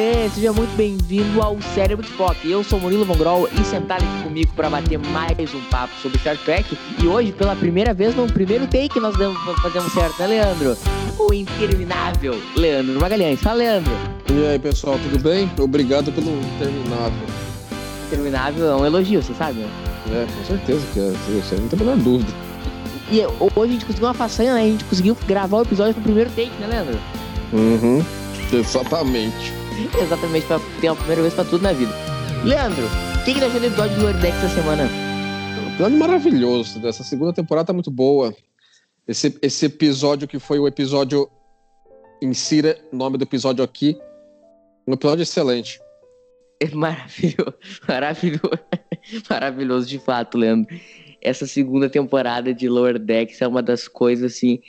Você, seja muito bem-vindo ao Cérebro de Spock. Eu sou Murilo Von Grol e sentado aqui comigo para bater mais um papo sobre Star Trek. E hoje, pela primeira vez, no primeiro take, nós fazemos certo, né, Leandro? O interminável Leandro Magalhães. Fala, Leandro. E aí, pessoal, tudo bem? Obrigado pelo interminável. Interminável é um elogio, você sabe? né? É, com certeza que é. Aí não tem a menor dúvida. E hoje a gente conseguiu uma façanha, né? A gente conseguiu gravar o episódio com o primeiro take, né, Leandro? Uhum. Exatamente. Exatamente, pra ter uma primeira vez pra tudo na vida. Leandro, o que, que achou do episódio do Lordex essa semana? Um plano maravilhoso. Essa segunda temporada tá muito boa. Esse, esse episódio que foi o episódio. Insira o nome do episódio aqui. Um episódio excelente. É maravilhoso, maravilhoso, maravilhoso de fato, Leandro. Essa segunda temporada de Lower Decks é uma das coisas assim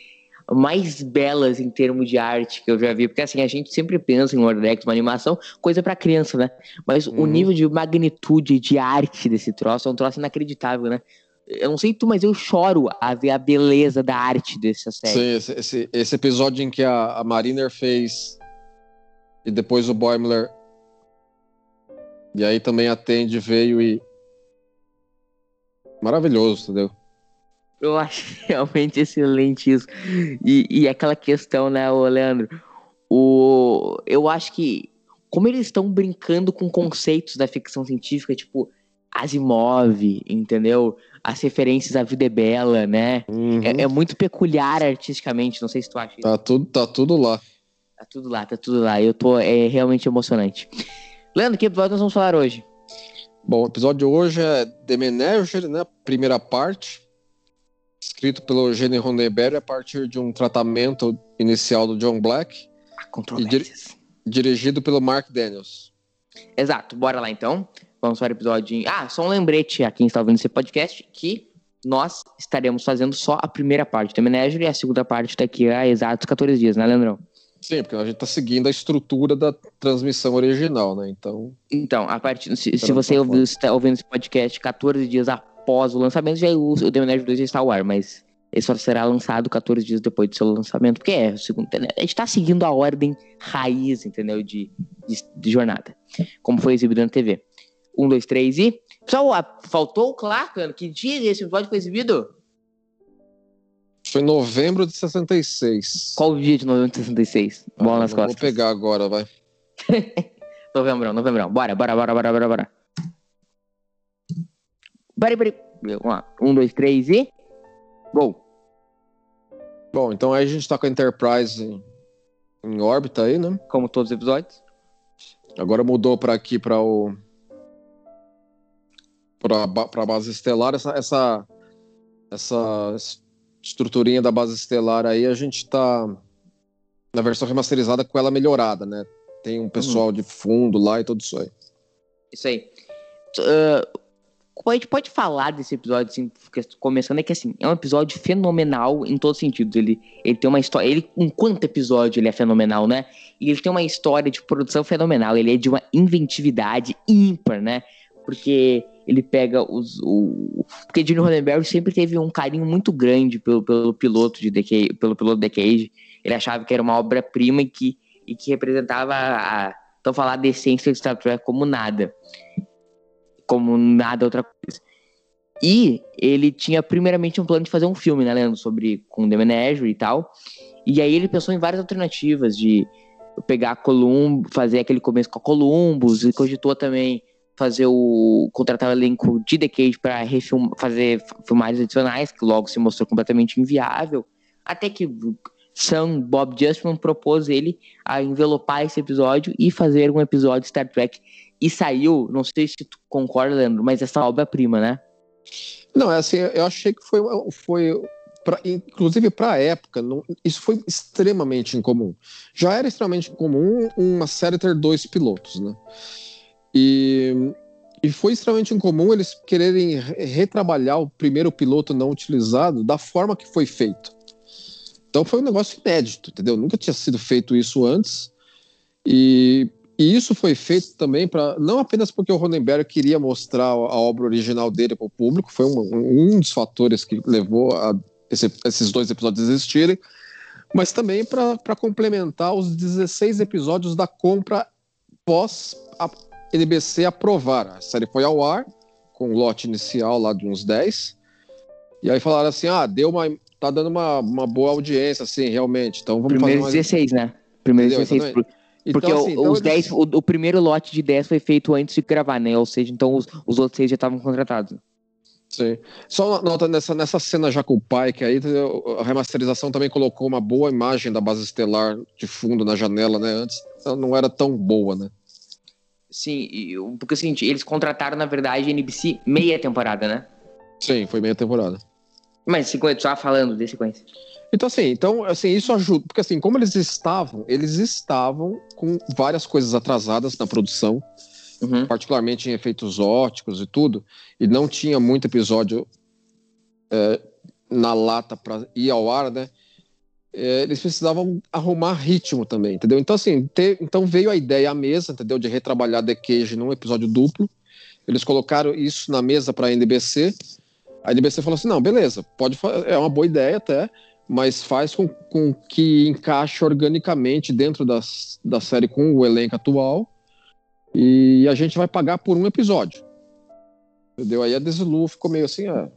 mais belas em termos de arte que eu já vi, porque assim a gente sempre pensa em Lower Decks, uma animação, coisa para criança, né? Mas o Uhum. nível de magnitude de arte desse troço é um troço inacreditável, né? Eu não sei tu, mas eu choro a ver a beleza da arte dessa série. Sim, esse, esse, esse episódio em que a, a Mariner fez. E depois o Boimler. E aí também a Tandy veio e. Maravilhoso, entendeu? Eu acho realmente excelente isso. E, e aquela questão, né, ô Leandro? O, eu acho que, como eles estão brincando com conceitos da ficção científica, tipo Asimov, entendeu? As referências à vida é bela, né? Uhum. É, é muito peculiar artisticamente, não sei se tu acha isso. Tá, tudo, tá tudo lá. Tá tudo lá, tá tudo lá. Eu tô, é realmente emocionante. Leandro, que episódio nós vamos falar hoje? Bom, o episódio de hoje é The Menagerie, né? Primeira parte. Escrito pelo Gene Roddenberry a partir de um tratamento inicial do John Black. Ah, controvérsias. Dirigido pelo Mark Daniels. Exato, bora lá então. Vamos para o episódio. Ah, só um lembrete a quem está ouvindo esse podcast que nós estaremos fazendo só a primeira parte do Menagerie e a segunda parte daqui a exatos 14 dias, né, Leandrão? Sim, porque a gente tá seguindo a estrutura da transmissão original, né? Então. Então, a partir, se, se você tá ouviu, está ouvindo esse podcast 14 dias após o lançamento, já o, o The Menagerie 2 já está ao ar, mas ele só será lançado 14 dias depois do seu lançamento, porque é, o segundo, a gente tá seguindo a ordem raiz, entendeu, de, de, de jornada, como foi exibido na TV. Um, dois, três e... Pessoal, a- faltou o Clark, que dia esse episódio foi exibido? Foi em novembro de 66. Qual o dia de novembro de 66? Ah, Bola nas não Vou costas. pegar agora, vai. Novembrão, novembrão. Bora, bora, bora, bora, bora, bora. Peraí, peraí. Um, dois, três e... Gol. Bom, então aí a gente tá com a Enterprise em, em órbita aí, né? Como todos os episódios. Agora mudou para aqui para o para para base estelar essa essa essa estruturinha da base estelar aí a gente tá na versão remasterizada com ela melhorada, né? Tem um pessoal de fundo lá e tudo isso aí. Isso aí. Ah, a gente pode falar desse episódio, assim, começando, é que assim, é um episódio fenomenal em todos os sentidos. Ele, ele tem uma história. Ele, enquanto episódio, ele é fenomenal, né? E ele tem uma história de produção fenomenal. Ele é de uma inventividade ímpar, né? Porque ele pega os. O, porque Gene Roddenberry sempre teve um carinho muito grande pelo, pelo piloto de The Cage, pelo piloto The Cage. Ele achava que era uma obra-prima e que, e que representava a. Então, falar da essência de Star Trek como nada como nada outra coisa. E ele tinha primeiramente um plano de fazer um filme, né, Leandro, sobre com The Menagerie e tal. E aí ele pensou em várias alternativas de pegar Columbo, fazer aquele começo com a Columbus, e cogitou também fazer o contratar o elenco de The Cage para fazer filmagens adicionais, que logo se mostrou completamente inviável. Até que Sam Bob Justman propôs ele a envelopar esse episódio e fazer um episódio Star Trek e saiu, não sei se tu concorda, Leandro, mas essa obra-prima, né? Não, é assim, eu achei que foi, foi pra, inclusive para a época, não, isso foi extremamente incomum. Já era extremamente incomum uma série ter dois pilotos, né? E E foi extremamente incomum eles quererem retrabalhar o primeiro piloto não utilizado da forma que foi feito. Então foi um negócio inédito, entendeu? Nunca tinha sido feito isso antes. E, e isso foi feito também para não apenas porque o Ronenberg queria mostrar a obra original dele para o público, foi um, um, dos fatores que levou a esse, esses dois episódios existirem, mas também para complementar os 16 episódios da compra pós a NBC aprovar. A série foi ao ar, com o lote inicial lá de uns 10, e aí falaram assim: ah, deu uma. tá dando uma, uma boa audiência, assim, realmente. Então vamos Primeiro fazer mais... 16, né? Primeiro Entendeu? 16. Então, Porque assim, então os eles... 10, o, o, primeiro lote de 10 foi feito antes de gravar, né? Ou seja, então os, os outros seis já estavam contratados. Sim. Só nota nessa, nessa cena já com o Pike aí, a remasterização também colocou uma boa imagem da base estelar de fundo na janela, né? Antes ela não era tão boa, né? Sim, porque assim, eles contrataram, na verdade, a NBC meia temporada, né? Sim, foi meia temporada. Mas sequência, só falando de sequência. Então, assim, então, assim, isso ajuda, porque assim, como eles estavam, eles estavam com várias coisas atrasadas na produção, uhum. particularmente em efeitos óticos e tudo, e não tinha muito episódio é, na lata para ir ao ar, né? É, eles precisavam arrumar ritmo também, entendeu? Então, assim, ter, então veio a ideia à mesa, entendeu? De retrabalhar The Cage num episódio duplo. Eles colocaram isso na mesa para a NBC. A NBC falou assim: não, beleza, pode é uma boa ideia até, mas faz com, com que encaixe organicamente dentro das, da série com o elenco atual e a gente vai pagar por um episódio. Entendeu? Aí a Desilu ficou meio assim, ah,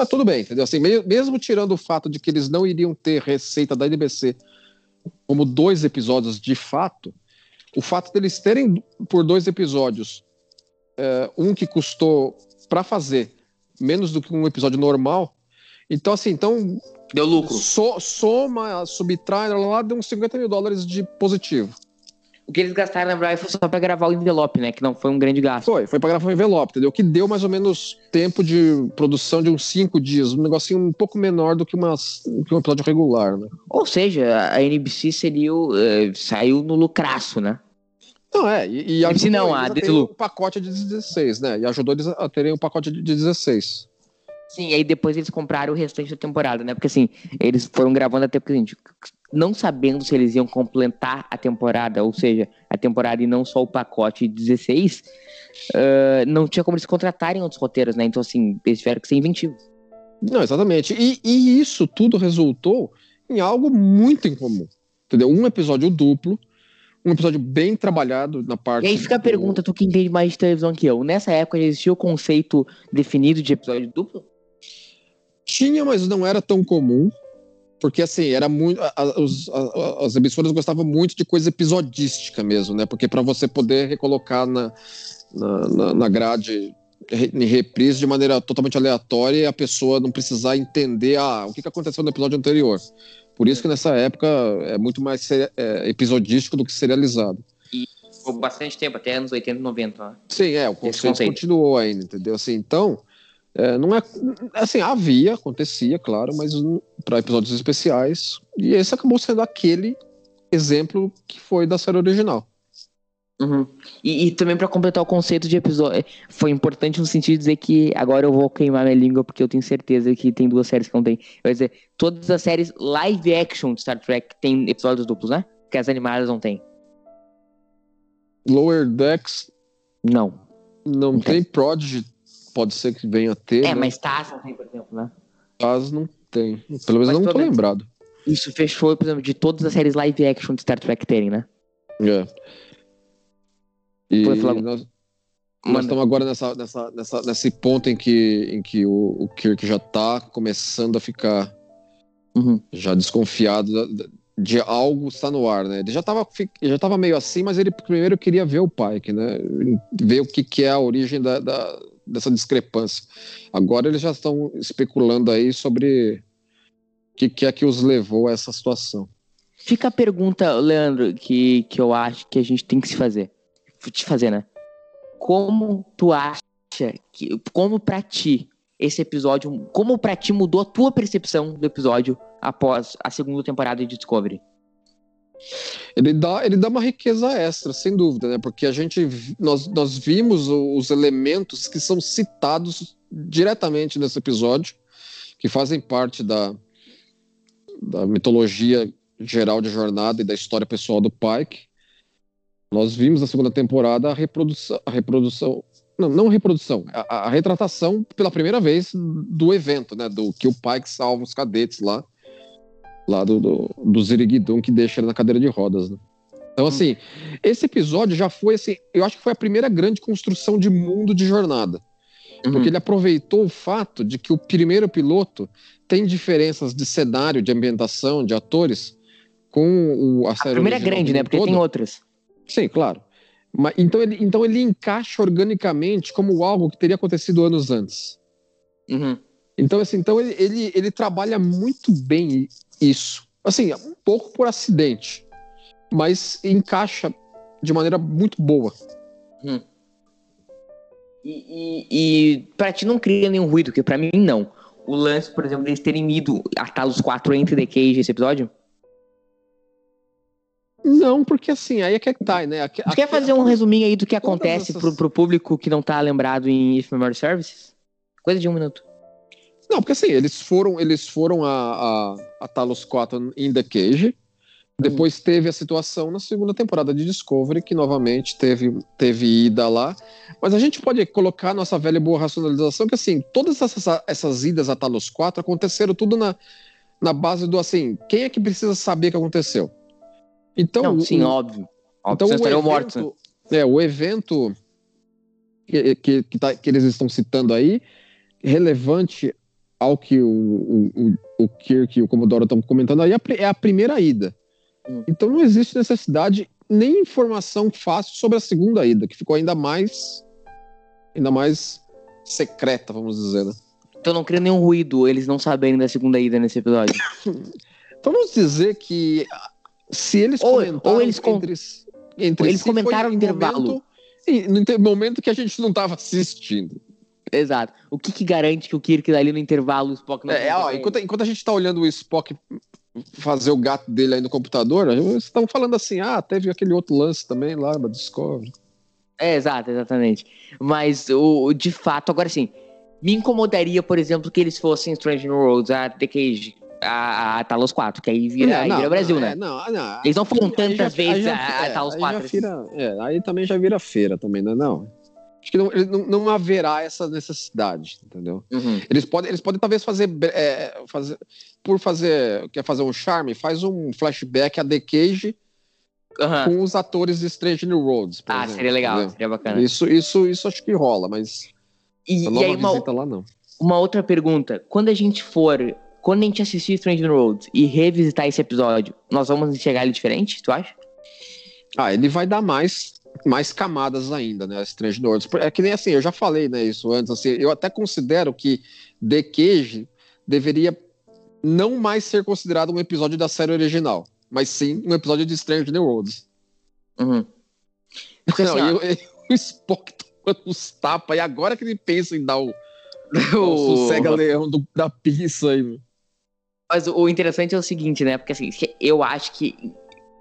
ah, tudo bem, entendeu? Assim, mesmo tirando o fato de que eles não iriam ter receita da NBC como dois episódios de fato, o fato deles terem por dois episódios é, um que custou para fazer menos do que um episódio normal, então assim, então deu lucro. So, soma, subtrai, lá, lá deu uns 50 mil dólares de positivo o que eles gastaram na verdade foi só pra gravar o envelope, né? Que não foi um grande gasto. Foi, foi pra gravar o envelope, entendeu? Que deu mais ou menos tempo de produção de uns cinco dias, um negocinho um pouco menor do que, uma, que um episódio regular, né? Ou seja, a NBC seria, uh, saiu no lucraço, né? Não, é, e, e NBC não, a o pacote de 16, né? E ajudou eles a terem o um pacote de 16. Sim, aí depois eles compraram o restante da temporada, né? Porque assim, eles foram gravando até porque, gente, não sabendo se eles iam completar a temporada, ou seja, a temporada e não só o pacote de 16, uh, não tinha como eles contratarem outros roteiros, né? Então, assim, eles tiveram que ser inventivos. Não, exatamente. E, e isso tudo resultou em algo muito incomum. Entendeu? Um episódio duplo, um episódio bem trabalhado na parte. E aí fica a pergunta, tu que entende mais de televisão que eu. Nessa época existia o conceito definido de episódio duplo? Tinha, mas não era tão comum. Porque, assim, era muito. A, a, as emissoras gostavam muito de coisa episodística mesmo, né? Porque para você poder recolocar na, na, na grade em reprise de maneira totalmente aleatória e a pessoa não precisar entender ah, o que aconteceu no episódio anterior. Por isso que nessa época é muito mais é, episodístico do que serializado. E por bastante tempo, até anos 80 e 90. Né? Sim, é, o conceito, conceito, continuou ainda, entendeu? Assim, então, é, não é assim, havia, acontecia, claro, mas para episódios especiais. E esse acabou sendo aquele exemplo que foi da série original. Uhum. E, e, também para completar o conceito de episódio, foi importante no sentido de dizer que agora eu vou queimar minha língua porque eu tenho certeza que tem duas séries que não tem. Vou dizer, todas as séries live action de Star Trek têm episódios duplos, né? Que as animadas não tem. Lower Decks? Não. Não, não tem. tem Prodigy pode ser que venha a ter. É, né? mas Taz não tem, por exemplo, né? Taz não tem. Pelo menos mas, não tô lembrado. Isso fechou, por exemplo, de todas as séries live action de Star Trek terem, né? É. E falar... nós, nós estamos agora nessa, nessa, nessa, nesse ponto em que, em que o, o Kirk já tá começando a ficar uhum. já desconfiado de algo estar no ar, né? Ele já estava já tava meio assim, mas ele primeiro queria ver o Pike, né? Ver o que, que é a origem da, da dessa discrepância. Agora eles já estão especulando aí sobre o que, que é que os levou a essa situação. Fica a pergunta, Leandro, que, que eu acho que a gente tem que se fazer. Te fazer, né? Como tu acha que. Como pra ti esse episódio. Como pra ti mudou a tua percepção do episódio após a segunda temporada de Discovery? Ele dá, ele dá uma riqueza extra, sem dúvida, né? Porque a gente nós, nós vimos os elementos que são citados diretamente nesse episódio, que fazem parte da, da mitologia geral de jornada e da história pessoal do Pike. Nós vimos na segunda temporada a reprodução, a reprodução não, não reprodução, a, a, retratação pela primeira vez do evento, né? Do que o Pike salva os cadetes lá, lá do, do, do Ziriguidum que deixa ele na cadeira de rodas, né? Então, assim, hum. esse episódio já foi assim, eu acho que foi a primeira grande construção de mundo de jornada. Uhum. Porque ele aproveitou o fato de que o primeiro piloto tem diferenças de cenário, de ambientação, de atores, com o, a, a primeira é grande, né? Porque toda. tem outras. Sim, claro. Mas, então, ele, então ele encaixa organicamente como algo que teria acontecido anos antes. Uhum. Então, assim, então ele, ele, ele trabalha muito bem isso. Assim, um pouco por acidente, mas encaixa de maneira muito boa. Uhum. E, e, e pra ti não cria nenhum ruído, porque pra mim não. O lance, por exemplo, deles terem ido atar os quatro entre The Cage esse episódio? Não, porque assim, aí é que é tá, né? Aqui, quer fazer um resuminho aí do que acontece essas... pro, pro público que não tá lembrado em If Memory Services? Coisa de um minuto. Não, porque assim, eles foram, eles foram a, a, a Talos 4 in the Cage. Depois hum. teve a situação na segunda temporada de Discovery, que novamente teve, teve ida lá. Mas a gente pode colocar nossa velha e boa racionalização que, assim, todas essas, essas idas a Talos 4 aconteceram tudo na, na base do, assim, quem é que precisa saber o que aconteceu? Então, Não, sim, o, óbvio. Então, o evento, mortos. Né? É, o evento que, que, que, tá, que, eles estão citando aí, relevante ao que o, o, o Kirk e o Commodore estão comentando aí, é, é a primeira ida. Hum. Então não existe necessidade nem informação fácil sobre a segunda ida, que ficou ainda mais ainda mais secreta, vamos dizer, né? Então não cria nenhum ruído eles não saberem da segunda ida nesse episódio. vamos dizer que se eles ou, comentaram ou eles, com... entre, entre ou eles si, comentaram no intervalo. Momento, no momento que a gente não estava assistindo. Exato. O que, que garante que o Kirk dali no intervalo o Spock não é, ó, enquanto, enquanto a gente está olhando o Spock fazer o gato dele aí no computador, vocês estão falando assim, ah, teve aquele outro lance também lá da Discovery. É, exato, exatamente. Mas o de fato, agora sim, me incomodaria, por exemplo, que eles fossem Strange New Worlds, a The Cage, a, a Talos 4, que aí vira, não, aí vira Brasil, não, né? É, não, não. Eles não foram tantas já, vezes já, a, a é, Talos 4. Vira, é, aí também já vira feira também, né? Não. Acho que não, não, não haverá essa necessidade, entendeu? Uhum. Eles podem, eles podem talvez fazer, é, fazer, por fazer, quer fazer um charme, faz um flashback a The Cage uhum. com os atores de Strange New Worlds. ah, exemplo, seria legal, entendeu? seria bacana. Isso, isso, isso acho que rola, mas e, e aí, uma, lá não. Uma outra pergunta, quando a gente for quando a gente assistir Strange New Worlds e revisitar esse episódio, nós vamos enxergar ele diferente, tu acha? Ah, ele vai dar mais mais camadas ainda, né? Strange New Worlds. É que nem assim, eu já falei, né, isso antes, assim, eu até considero que The Cage deveria não mais ser considerado um episódio da série original, mas sim um episódio de Strange New Worlds. Uhum. Porque, não, assim, eu, eu, o Spock tomando uns tapas, e agora que ele pensa em dar o, o sossega-leão da pizza aí, Mas o interessante é o seguinte, né? Porque assim, eu acho que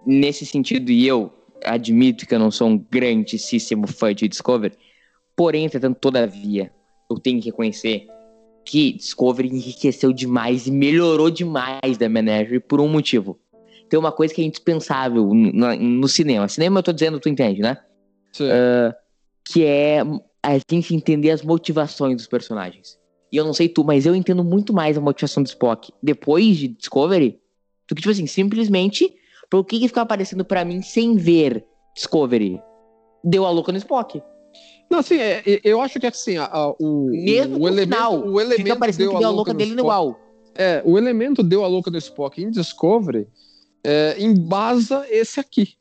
nesse sentido, e eu admito que eu não sou um grandíssimo fã de Discovery, porém, entretanto, todavia, eu tenho que reconhecer que Discovery enriqueceu demais e melhorou demais da Menagerie por um motivo. Tem uma coisa que é indispensável no, no cinema. Cinema eu tô dizendo, tu entende, né? Sim. Uh, que é a gente entender as motivações dos personagens. E eu não sei tu, mas eu entendo muito mais a motivação do Spock depois de Discovery do que, tipo assim, simplesmente por que, que fica aparecendo para mim sem ver Discovery? Deu a louca no Spock. Não, assim, é, eu acho que assim, a, a, o, Mesmo o, elemento, final, o elemento fica parecendo que deu a louca dele no igual. É, o elemento deu a louca no Spock em Discovery é, embasa esse aqui.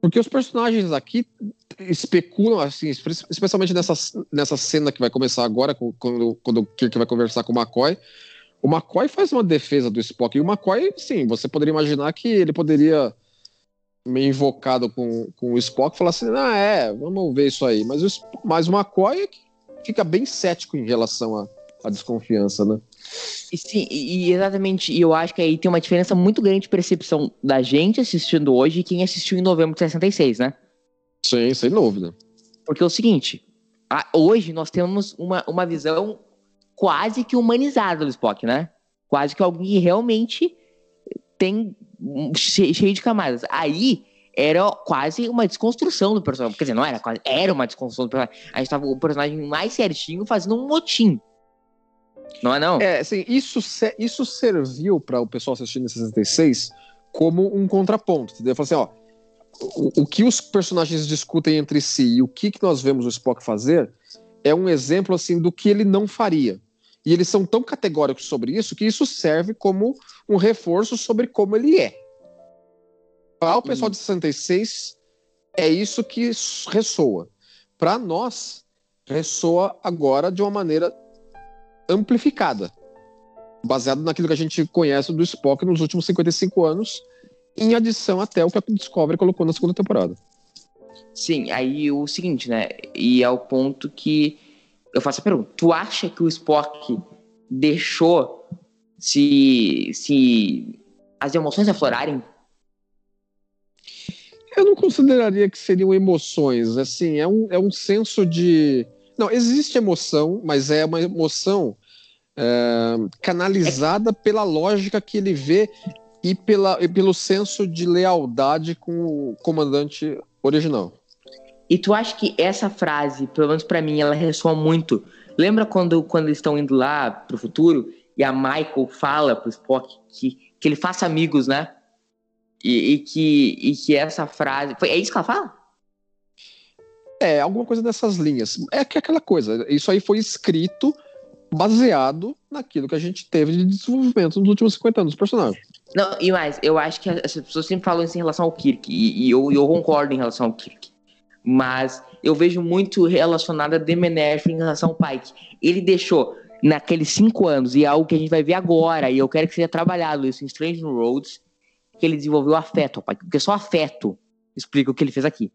Porque os personagens aqui especulam, assim, especialmente nessa, nessa cena que vai começar agora, quando, quando o Kirk vai conversar com o McCoy. O McCoy faz uma defesa do Spock. E o McCoy, sim, você poderia imaginar que ele poderia, meio invocado com, com o Spock, falar assim: ah, é, vamos ver isso aí. Mas o, mas o McCoy fica bem cético em relação à desconfiança, né? E sim, e e exatamente, e eu acho que aí tem uma diferença muito grande de percepção da gente assistindo hoje e quem assistiu em novembro de 66, né? Sim, sem dúvida. Porque é o seguinte, a- hoje nós temos uma, uma visão quase que humanizada do Spock, né? Quase que alguém que realmente tem che- cheio de camadas. Aí era quase uma desconstrução do personagem. Quer dizer, não era quase, era uma desconstrução do personagem. A gente tava o personagem mais certinho fazendo um motim. Não é não? É, assim, isso, isso serviu para o pessoal assistindo em 66 como um contraponto, entendeu? Falou assim, ó, o, o que os personagens discutem entre si e o que, que nós vemos o Spock fazer é um exemplo, assim, do que ele não faria. E eles são tão categóricos sobre isso que isso serve como um reforço sobre como ele é. Para o pessoal de 66, é isso que ressoa. Para nós, ressoa agora de uma maneira amplificada, baseado naquilo que a gente conhece do Spock nos últimos 55 anos, em adição até o que a Discovery colocou na segunda temporada. Sim, aí o seguinte, né? E é o ponto que eu faço a pergunta. Tu acha que o Spock deixou se, se as emoções aflorarem? Eu não consideraria que seriam emoções, assim, é um, é um senso de. Não, existe emoção, mas é uma emoção é, canalizada pela lógica que ele vê e, pela, e pelo senso de lealdade com o comandante original. E tu acha que essa frase, pelo menos pra mim, ela ressoa muito? Lembra quando, quando eles estão indo lá pro futuro e a Michael fala pro Spock que, que ele faça amigos, né? E, e que, e que essa frase. Foi, é isso que ela fala? É, alguma coisa dessas linhas. É que é aquela coisa, isso aí foi escrito baseado naquilo que a gente teve de desenvolvimento nos últimos 50 anos dos personagens. Não, e mais, eu acho que as pessoas sempre falam isso em relação ao Kirk, e, e eu, eu concordo em relação ao Kirk. Mas eu vejo muito relacionado a Demenerf em relação ao Pike. Ele deixou naqueles cinco anos, e é algo que a gente vai ver agora, e eu quero que seja trabalhado isso em Strange New Roads, que ele desenvolveu afeto ao Pike, porque só afeto explica o que ele fez aqui.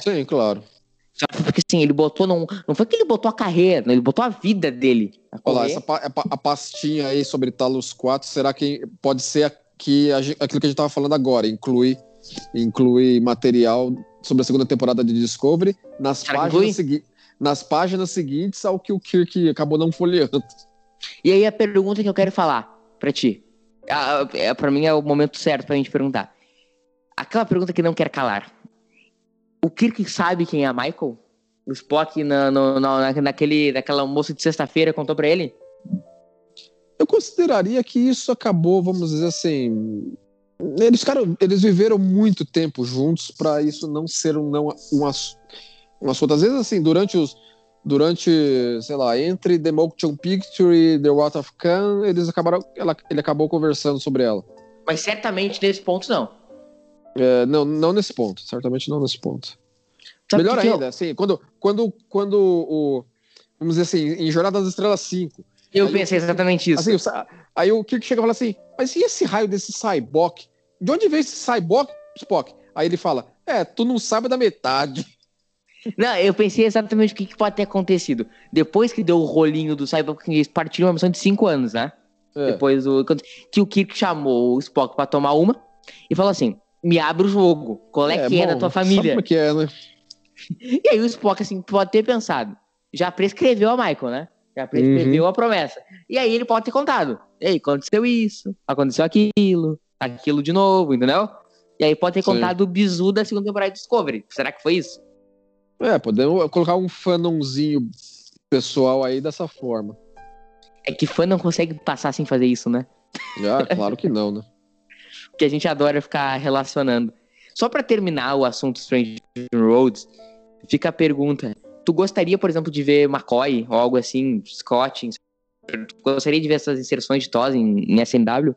Sim, claro. Só Porque assim, ele botou, não, não foi que ele botou a carreira, não, ele botou a vida dele. a Olha lá, essa pa- a pa- a pastinha aí sobre Talos 4, será que pode ser a gen- aquilo que a gente estava falando agora? Inclui, inclui material sobre a segunda temporada de Discovery nas Será páginas, segui nas páginas seguintes ao que o Kirk acabou não folheando. E aí a pergunta que eu quero falar pra ti. Ah, é, pra mim é o momento certo pra gente perguntar. Aquela pergunta que não quer calar. O Kirk sabe quem é a Michael? O Spock na, no- na, na- naquele, naquela moça de sexta-feira contou pra ele? Eu consideraria que isso acabou, vamos dizer assim. Eles, cara, eles viveram muito tempo juntos para isso não ser um, não, um, um assunto. Às vezes, assim, durante os. Durante, sei lá, entre The Motion Picture e The Wrath of Khan, eles acabaram. Ela, ele acabou conversando sobre ela. Mas certamente nesse ponto não. É, não, não nesse ponto, certamente não nesse ponto. Sabe Melhor ainda, assim, quando, quando, quando o. Vamos dizer assim, em Jornada das Estrelas 5, Eu, Aí pensei exatamente isso. Assim, o aí o Kirk chega e fala assim: Mas e esse raio desse Cyborg? De onde veio esse Cyborg, Spock? Aí ele fala: É, tu não sabe da metade. Não, eu pensei exatamente o que, que pode ter acontecido. Depois que deu o rolinho do Cyborg, eles partiram uma missão de 5 anos, né? É. Depois do. quando- Que o Kirk chamou o Spock pra tomar uma e falou assim: me abre o jogo. Qual é, que é bom, da tua Sabe família? como é que é, né? E aí o Spock, assim, pode ter pensado. Já prescreveu a Michael, né? Já prescreveu Uhum. a promessa. E aí ele pode ter contado. Ei, aconteceu isso, aconteceu aquilo, aquilo de novo, entendeu? E aí pode ter Sim. contado o bizu da segunda temporada de Discovery. Será que foi isso? É, podemos colocar um fanãozinho pessoal aí dessa forma. É que fã não consegue passar sem fazer isso, né? Já, claro que não, né? que a gente adora ficar relacionando. Só pra terminar o assunto Strange Roads, fica a pergunta: tu gostaria, por exemplo, de ver McCoy ou algo assim, Scott? Tu gostaria de ver essas inserções de TOS em, em SNW?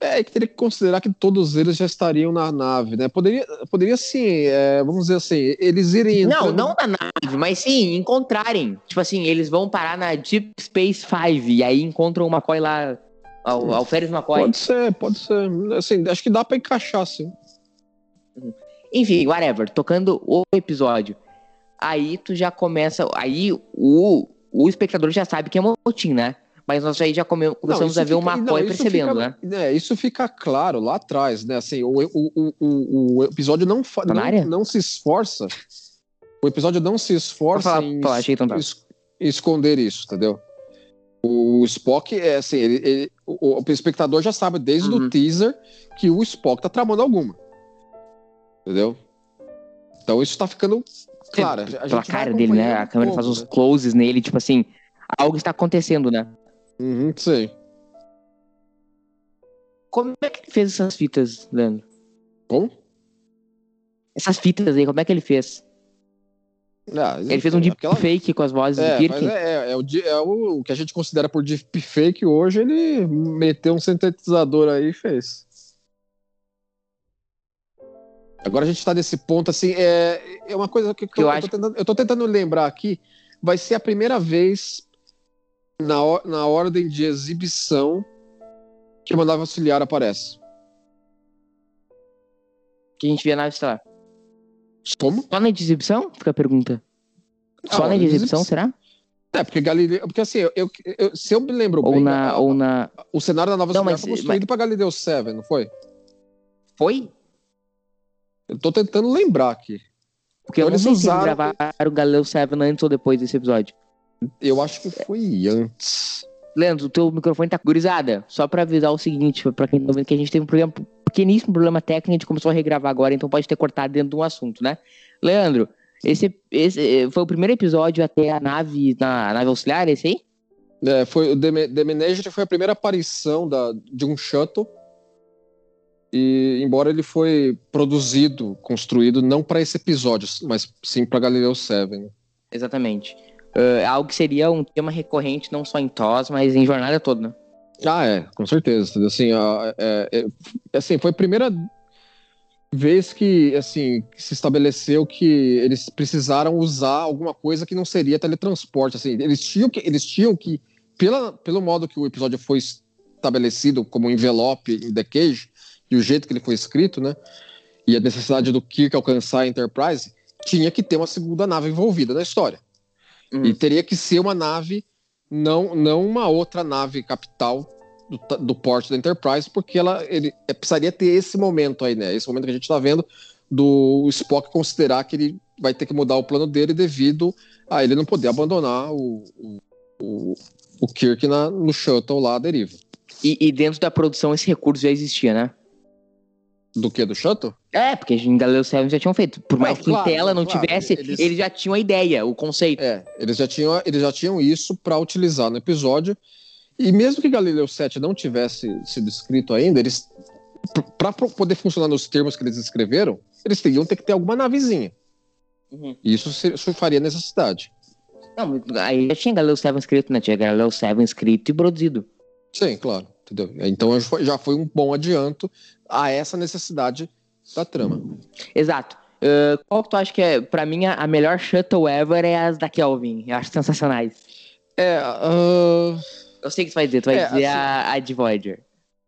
É que teria que considerar que todos eles já estariam na nave, né? Poderia, poderia sim, é, vamos dizer assim, eles irem Não, entrando- não na nave, mas sim encontrarem. Tipo assim, eles vão parar na Deep Space Five e aí encontram o McCoy lá, ao, ao Férias McCoy. Pode ser, pode ser. Assim, acho que dá pra encaixar, sim. Enfim, whatever, tocando o episódio. Aí tu já começa. Aí o, o espectador já sabe que é motim, né? Mas nós aí já come- começamos Não, a ver o fica- McCoy não, isso percebendo, fica- né? É, isso fica claro lá atrás, né? Assim, o, o, o, o, o episódio não, Tá não, não se esforça. O episódio não se esforça falar, em falar, então tá. es- esconder isso, entendeu? O Spock é assim, ele, ele- o, o espectador já sabe desde Uhum. o teaser que o Spock tá tramando alguma. Entendeu? Então isso tá ficando claro. A Pela cara dele, né? A câmera um faz uns closes nele, tipo assim, algo está acontecendo, né? Uhum, sim. Como é que ele fez essas fitas, Leandro? Como? Essas fitas aí, como é que ele fez? Ah, Ele fez um deep aquela- fake com as vozes É, do Kirk? é, é, é o, é o que a gente considera por deepfake hoje, ele meteu um sintetizador aí e fez. Agora a gente tá nesse ponto, assim, é, é uma coisa que, que Eu eu, acho- tô tentando, eu tô tentando lembrar aqui, vai ser a primeira vez na, or- na ordem de exibição que uma nave auxiliar aparece. Que a gente vê a nave estelar. Como? Só na exibição? Fica a pergunta. Ah, Só na de exibição, será? É, porque Galileu. Porque assim, eu, eu- eu- se eu me lembro Ou bem, na, a- ou na. o cenário da nova Não, auxiliar mas- foi construído para Galileu 7, não foi? Foi? Eu tô tentando lembrar aqui. Porque eu Então não eles sei se usaram- gravaram o Galileu 7 antes ou depois desse episódio. Eu acho que foi antes. Leandro, o teu microfone tá gurizada. Só pra avisar o seguinte, pra quem tá vendo, que a gente teve um problema, pequeníssimo problema técnico, a gente começou a regravar agora, então pode ter cortado dentro de um assunto, né? Leandro, esse, esse foi o primeiro episódio até a nave, na a nave auxiliar, esse aí? É, foi, o The, The Menagerie foi a primeira aparição da, de um shuttle. E embora ele foi produzido, construído, não para esse episódio, mas sim para Galileu 7. né? Exatamente. Eh, algo que seria um tema recorrente, não só em TOS, mas em jornada toda, né? Ah, é, com certeza. Assim, a- é, é, assim, foi a primeira vez que assim se estabeleceu que eles precisaram usar alguma coisa que não seria teletransporte. Assim, eles tinham que, eles tinham que pela, pelo modo que o episódio foi estabelecido como envelope em The Cage e o jeito que ele foi escrito, né? E a necessidade do Kirk alcançar a Enterprise, tinha que ter uma segunda nave envolvida na história. Hum. E teria que ser uma nave, não, não uma outra nave capital do, do porte da Enterprise, porque ela ele, é, precisaria ter esse momento aí, né? Esse momento que a gente está vendo do Spock considerar que ele vai ter que mudar o plano dele devido a ele não poder abandonar o, o, o, o Kirk na, no shuttle lá à deriva. E, e dentro da produção esse recurso já existia, né? Do que? Do shuttle? É, porque em Galileu 7 já tinham feito. Por mais Não, que claro, em tela não claro, tivesse, eles- eles... já tinham a ideia, o conceito. É, eles já tinham, eles já tinham isso para utilizar no episódio. E mesmo que Galileu 7 não tivesse sido escrito ainda, eles para poder funcionar nos termos que eles escreveram, eles teriam ter que ter alguma navezinha. Uhum. E isso, isso faria necessidade. Não, aí já tinha Galileu 7 escrito, né? Tinha Galileu 7 escrito e produzido. Sim, claro. Entendeu? Então já foi um bom adianto a essa necessidade da trama. Exato. Uh, qual que tu acha que é, pra mim, a, melhor shuttle ever é as da Kelvin. Eu acho sensacionais. É, ah, Eu sei que tu vai dizer, tu vai É, dizer assim- a, a de Voyager.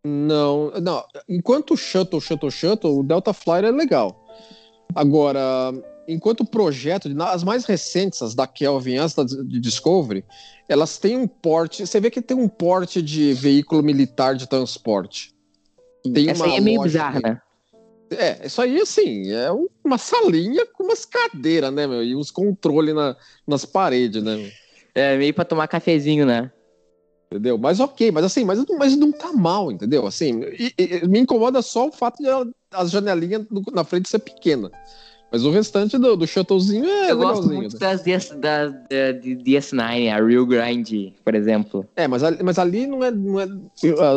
Não, não. Enquanto Shuttle, Shuttle, Shuttle, o Delta Flyer é legal. Agora, enquanto projeto, as mais recentes, as da Kelvin, as da de Discovery, elas têm um porte. Você vê que tem um porte de veículo militar de transporte. Tem Essa aí é meio bizarra, né? É, isso aí, assim, é um- uma salinha com umas cadeiras, né, meu? E uns controles na, nas paredes, né? meu? É meio pra tomar cafezinho, né? Entendeu? Mas ok, mas assim, mas, mas não tá mal, entendeu? Assim, e- e- me incomoda só o fato de as janelinhas do- na frente ser pequena. Mas o restante do, do shuttlezinho é Eu gosto legalzinho. muito né? das DS, da, da, de DS9, a Real Grind, por exemplo. É, mas ali, mas ali não é. Não é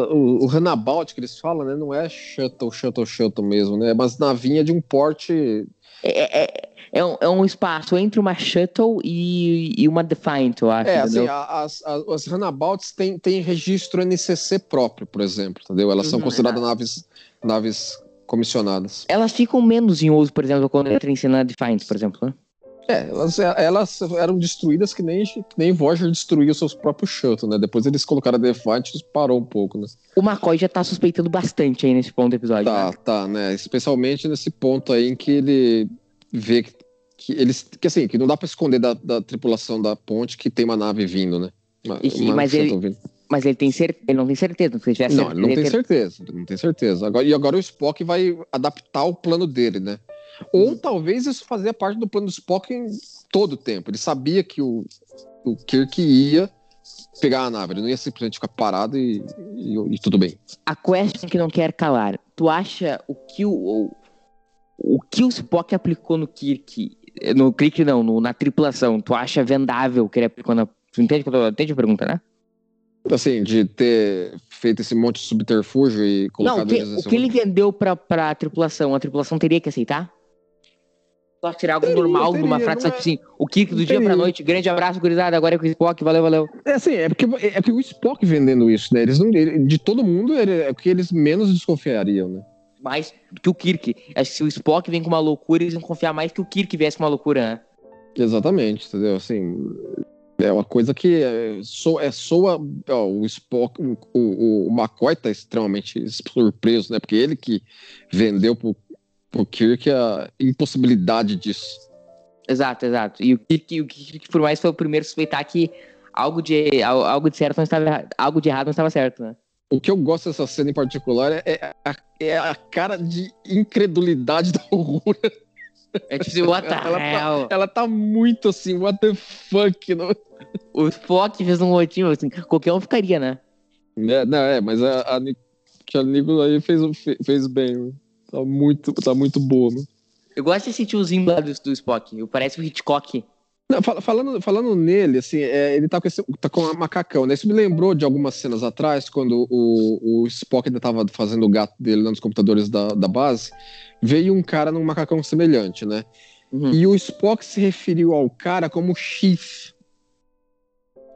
o, o Runabout que eles falam, né? Não é shuttle, shuttle, shuttle mesmo, né? É umas navinhas de um porte. É, é, é, um, é um espaço entre uma Shuttle e, e uma Defiant, eu acho. É, assim, a- as, as, as Runabouts têm, têm registro NCC próprio, por exemplo, entendeu? Elas são Uhum, consideradas naves, naves comissionadas. Elas ficam menos em uso, por exemplo, quando entra em cena Defiant, por exemplo. né? É, elas, elas eram destruídas que nem, que nem Voyager destruiu seus próprios shuttle, né? Depois eles colocaram a Defiant e parou um pouco, né? O McCoy já tá suspeitando bastante aí nesse ponto do episódio. Tá, né? tá, né? Especialmente nesse ponto aí em que ele vê que, que eles. Que assim, que não dá pra esconder da, da tripulação da ponte que tem uma nave vindo, né? Uma, E uma mas ele- vindo. Mas ele tem cer... ele não tem certeza. Se Não, ele não ele tem ter- certeza. Não tem certeza. Agora, e agora o Spock vai adaptar o plano dele, né? Ou Uhum. talvez isso fazia parte do plano do Spock em todo o tempo. Ele sabia que o, o Kirk ia pegar a nave. Ele não ia simplesmente ficar parado e, e- e tudo bem. A question que não quer calar. Tu acha o que o, o, que o Spock aplicou no Kirk, no Kirk não, no- na tripulação, tu acha vendável que ele aplicou na... Tu entende, entende a pergunta, né? Assim, de ter feito esse monte de subterfúgio e Não, o colocado que, o que ele vendeu pra, pra tripulação, a tripulação teria que aceitar? Só tirar algo Teria, normal teria, numa frase, tipo é- assim, o Kirk do dia pra Teria. noite, grande abraço, gurizada, agora é com o Spock, valeu, valeu. É assim, é porque, é porque o Spock vendendo isso, né? Eles não, de todo mundo é o que eles menos desconfiariam, né? Mais do que o Kirk. Acho que se o Spock vem com uma loucura, eles vão confiar mais que o Kirk viesse com uma loucura, né? Exatamente, entendeu? Assim, é uma coisa que é, so, é soa. ó, o Spock, o, o, o McCoy tá extremamente surpreso, né? Porque ele que vendeu pro, pro Kirk a impossibilidade disso. Exato, exato. E o Kirk, o Kirk por mais, foi o primeiro a suspeitar que algo de, al- algo de certo não estava errado, algo de errado não estava certo, né? O que eu gosto dessa cena em particular é, é a, é a cara de incredulidade da Uhura. É tipo assim, what the Ela tá- hell? Ela tá muito assim, what the fuck? Não, O Spock fez um motivo, assim, qualquer um ficaria, né? É, não, é, mas a, a, a Nicola aí fez, fe- fez bem. mano. Tá muito, tá muito boa, mano. Eu gosto desse tiozinho lá do, do Spock. Parece o Hitchcock. Não, fala- falando, falando nele, assim, é, ele tá com, esse, tá com um macacão, né? Isso me lembrou de algumas cenas atrás, quando o, o Spock ainda tava fazendo o gato dele lá nos computadores da, da base. Veio um cara num macacão semelhante, né? Uhum. E o Spock se referiu ao cara como Chief.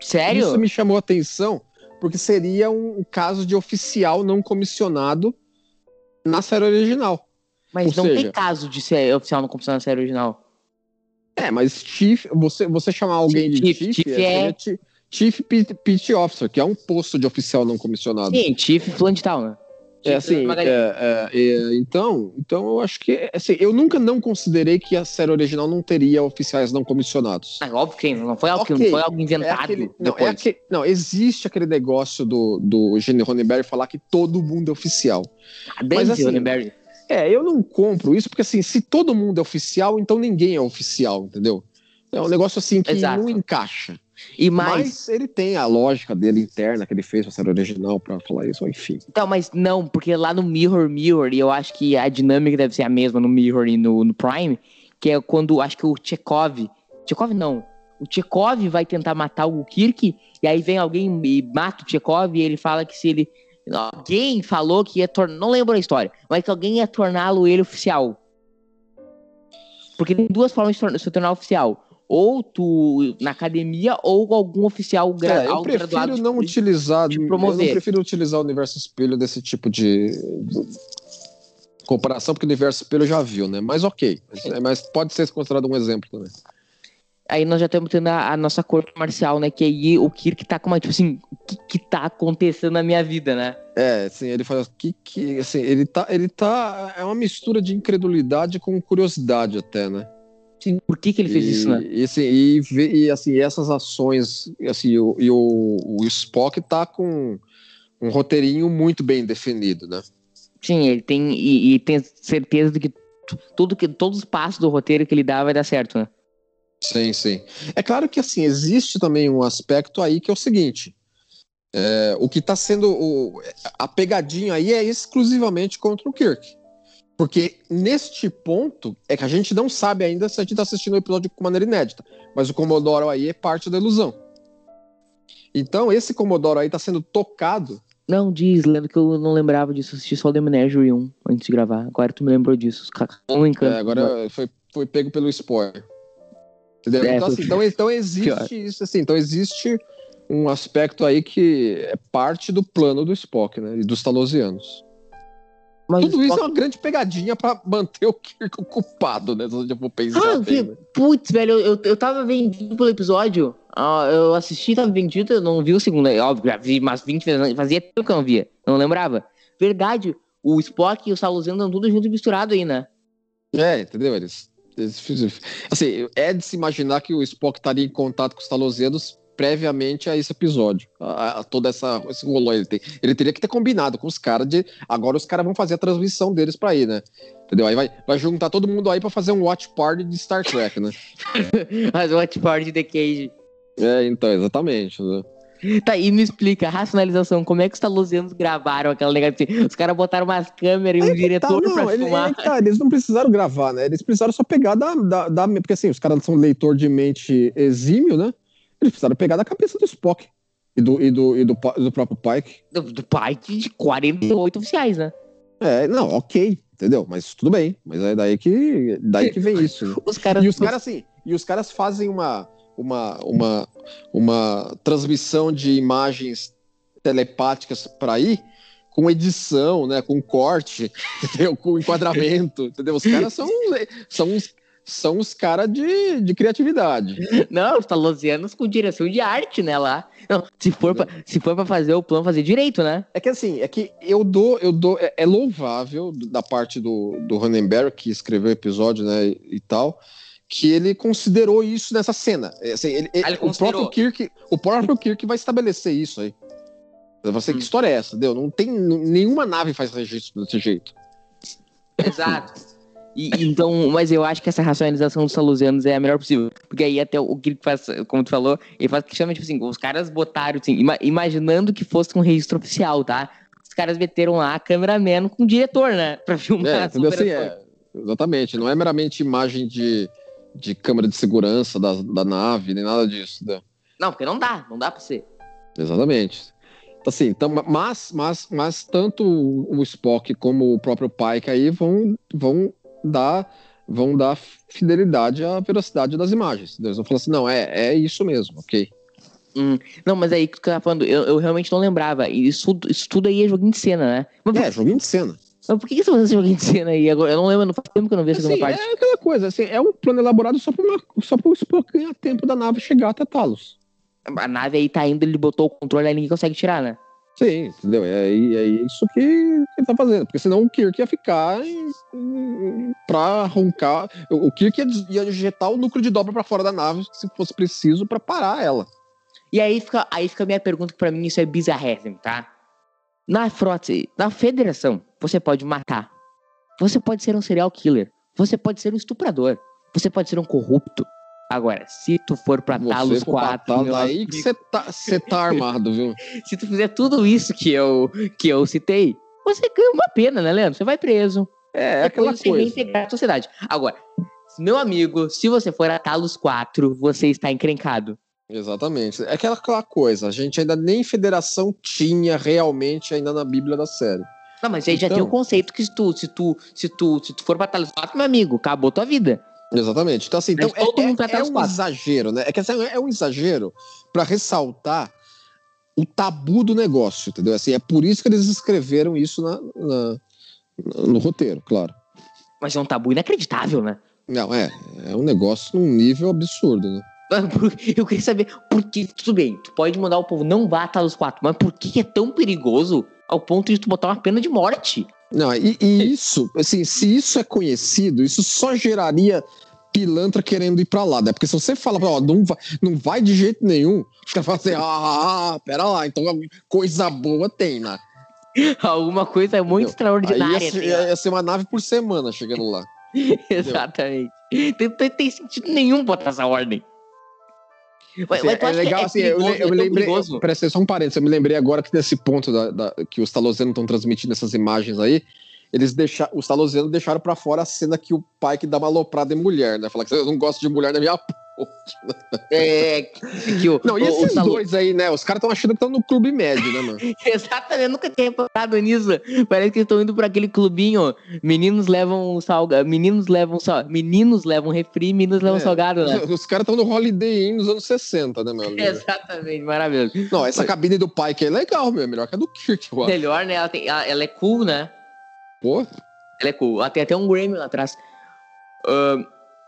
Sério? Isso me chamou a atenção, porque seria um caso de oficial não comissionado na série original. Mas ou não tem seja- caso de ser oficial no computação na série original. É, mas Chief, você, você chamar alguém de Chief, Chief, Chief é, é- Chief Pit, Officer, que é um posto de oficial não comissionado. Sim, Chief tal, né? É assim, é, é, é, então, então eu acho que assim, eu nunca não considerei que a série original não teria oficiais não comissionados. Ah, óbvio que não foi algo, que- Ok, não foi algo É inventado aquele- não, é aquele- não, existe aquele negócio do, do Gene Roddenberry falar que todo mundo é oficial. Ah, Dane-se, assim, Roddenberry. É, eu não compro isso, porque assim, se todo mundo é oficial, então ninguém é oficial, entendeu? É um negócio assim que Exato. não encaixa. E mais, Mas ele tem a lógica dele interna que ele fez pra série original pra falar isso, enfim. Então, mas não, porque lá no Mirror Mirror, e eu acho que a dinâmica deve ser a mesma no Mirror e no, no Prime, que é quando acho que o Chekhov. Chekhov não. O Chekhov vai tentar matar o Kirk, e aí vem alguém e mata o Chekhov, e ele fala que se ele. Alguém falou que ia tornar. Não lembro a história, mas que alguém ia torná-lo ele oficial. Porque tem duas formas de tor- se tornar oficial. Ou tu na academia, ou algum oficial gra É, eu prefiro não de- utilizar, de eu promover. não prefiro utilizar o universo espelho desse tipo de, de comparação, porque o universo espelho já viu, né? Mas ok, mas, é, mas pode ser considerado um exemplo também. Aí nós já estamos tendo a, a nossa corte marcial, né? Que aí o Kirk tá com uma, tipo assim, o que, que tá acontecendo na minha vida, né? É, assim, ele fala que, que assim, ele tá, ele tá, é uma mistura de incredulidade com curiosidade até, né? Assim, por que que ele fez e, isso, né? E, assim, e, e, assim, essas ações, assim, o, e o, o Spock tá com um roteirinho muito bem definido, né? Sim, ele tem, e, e tem certeza de que tu- tudo que, todos os passos do roteiro que ele dá vai dar certo, né? Sim, sim. É claro que assim, existe também um aspecto aí que é o seguinte. é, o que está sendo. O, a pegadinha aí é exclusivamente contra o Kirk. Porque neste ponto é que a gente não sabe ainda se a gente está assistindo o episódio de maneira inédita. Mas o Commodore aí é parte da ilusão. Então, esse Commodore aí está sendo tocado. Não, diz, lembro que eu não lembrava disso, assisti só The Menagerie 1 antes de gravar. Agora tu me lembrou disso. Um encanto. é, agora foi, foi pego pelo spoiler. Entendeu? É, então, assim, então, então existe isso, assim, então existe um aspecto aí que é parte do plano do Spock, né? E dos Talosianos. Mas Tudo o isso é Spock- uma grande pegadinha pra manter o Kirk ocupado, né? Se eu for pensar Ah, bem, né? putz, velho, eu, eu, tava vendido pelo episódio. Ah, eu assisti, tava vendido, eu não vi o segundo. É óbvio, já vi umas 20 vezes. Fazia tempo que eu não via. Não lembrava. Verdade, o Spock e o Saluziano andam tudo junto e misturado aí, né? É, entendeu? Eles, Assim, é de se imaginar que o Spock estaria em contato com os Talosianos previamente a esse episódio. A, a toda essa esse rolô ele tem. Ele teria que ter combinado com os caras de agora os caras vão fazer a transmissão deles para ir, né? Entendeu? Aí vai, vai juntar todo mundo aí para fazer um watch party de Star Trek, né? Mas watch party The Cage. É, então, exatamente. Né? Tá, e me explica, racionalização, como é que os talusianos gravaram aquela negócio assim? Os caras botaram umas câmeras e um diretor tá, não, pra ele, filmar. ele- cara, eles não precisaram gravar, né? Eles precisaram só pegar da, da, da- Porque assim, os caras são leitor de mente exímio, né? Eles precisaram pegar da cabeça do Spock e do, e do, e do, do próprio Pike. Do, do Pike de 48 oficiais, né? É, não, ok, entendeu? Mas tudo bem. Mas é daí que, daí que vem isso. né? Os caras. E os caras, assim, e os caras fazem uma, uma, uma, uma transmissão de imagens telepáticas para ir com edição, né, com corte, entendeu? com enquadramento, entendeu? Os caras são, são, os- são os caras de, de criatividade. Não, os talosianos com direção de arte, né, lá. Não, se for, pra, se for pra fazer o plano, fazer direito, né? É que assim, é que eu dou, eu dou, é, é louvável da parte do, do Ronenberg, que escreveu o episódio, né, e, e tal, que ele considerou isso nessa cena. É, assim, ele- Ah, ele o considerou. próprio Kirk, o próprio Kirk vai estabelecer isso aí. Você Hum. que história é essa, entendeu? Não tem nenhuma nave faz registro desse jeito. Exato. E, então, mas eu acho que essa racionalização dos salusianos é a melhor possível. Porque aí até o ele faz, como tu falou, ele faz que chama, tipo assim, os caras botaram, assim, ima- imaginando que fosse um registro oficial, tá? Os caras meteram lá a cameraman com o diretor, né? Pra filmar É? Assim, é, exatamente. Não é meramente imagem de, de câmera de segurança da, da nave, nem nada disso. Entendeu? Não, porque não dá, não dá pra ser. Exatamente. Assim, então, mas, mas, mas tanto o Spock como o próprio Pike aí vão, vão dar vão dar fidelidade à velocidade das imagens. Eles vão falar assim, não, é, é isso mesmo, ok. Não, mas aí que tu tava falando, eu, eu realmente não lembrava. Isso, isso tudo aí é joguinho de cena, né? Mas, É, joguinho de cena. Mas por que você faz esse joguinho de cena aí? Agora, eu não lembro, não faz tempo que eu não vi a segunda Assim, parte. é aquela coisa, assim, é um plano elaborado só para só o Spock ganhar tempo da nave chegar até Talos. A nave aí tá indo, ele botou o controle aí, ninguém consegue tirar, né? Sim, entendeu? É, é isso que ele tá fazendo. Porque senão o Kirk ia ficar em- em- pra roncar. O Kirk ia, ia injetar o núcleo de dobra pra fora da nave se fosse preciso pra parar ela. E aí fica, aí fica a minha pergunta que pra mim isso é bizarrésimo, tá? Na frota, na federação, você pode matar. Você pode ser um serial killer. Você pode ser um estuprador. Você pode ser um corrupto. Agora, se tu for pra Talos for pra 4, Talos, meu aí amigo, que você tá, você tá armado, viu? se tu fizer tudo isso que eu, que eu citei, você ganha uma pena, né, Leandro? Você vai preso. É, é aquela você coisa. reintegrar a sociedade. Agora, meu amigo, se você for a Talos 4, você está encrencado. Exatamente. É aquela, aquela coisa. A gente ainda nem federação tinha realmente ainda na Bíblia da série. Não, mas aí já Então- tem o conceito que se tu, se tu, se tu, se tu for pra Talos 4, meu amigo, acabou tua vida. Exatamente. Então, assim, então, Mas todo é, mundo é- é os um quatro. exagero, né? É que assim, é um exagero para ressaltar o tabu do negócio, entendeu? Assim, é por isso que eles escreveram isso na, na- no roteiro, claro. Mas é um tabu inacreditável, né? Não, é. É um negócio num nível absurdo, né? Eu queria saber por que, tudo bem, tu pode mandar o povo não vá a Talos 4, mas por que é tão perigoso ao ponto de tu botar uma pena de morte? Não, e, e isso, assim, se isso é conhecido, isso só geraria pilantra querendo ir pra lá, né? Porque se você fala, ó, não vai, não vai de jeito nenhum, os caras falam assim, ah, ah, pera lá, então coisa boa tem, né? Alguma coisa muito Aí extraordinária. ia, ser- tem lá. ia ser uma nave por semana chegando lá. Exatamente. Tem, tem, tem sentido nenhum botar essa ordem. Assim, é legal, assim, eu, perigoso, le- eu é me lembrei. perigoso? Presta atenção, um parênteses, eu me lembrei agora que nesse ponto da, da- que os talosianos estão transmitindo essas imagens aí, eles deixaram, os talosianos deixaram pra fora a cena que o pai que dá uma aloprada em mulher, né? Fala que eu não gosto de mulher na minha. É, que o, Não, e o- o esses Salu- dois aí, né? Os caras estão achando que estão no clube médio, né, mano? Exatamente, eu nunca tinha reparado nisso. Parece que estão indo pra aquele clubinho. Meninos levam salga, meninos levam sal, meninos levam refri, meninos levam É. salgado, né? Os caras estão no Holiday Inn nos anos 60, né, meu amigo? Exatamente, maravilhoso. Não, essa cabine do pai que é legal, meu. É melhor que a do Kirk, eu acho. Melhor, né? Ela, tem, ela, ela é cool, né? Pô, Ela é cool. Ela tem até um Grammy lá atrás. Ahn,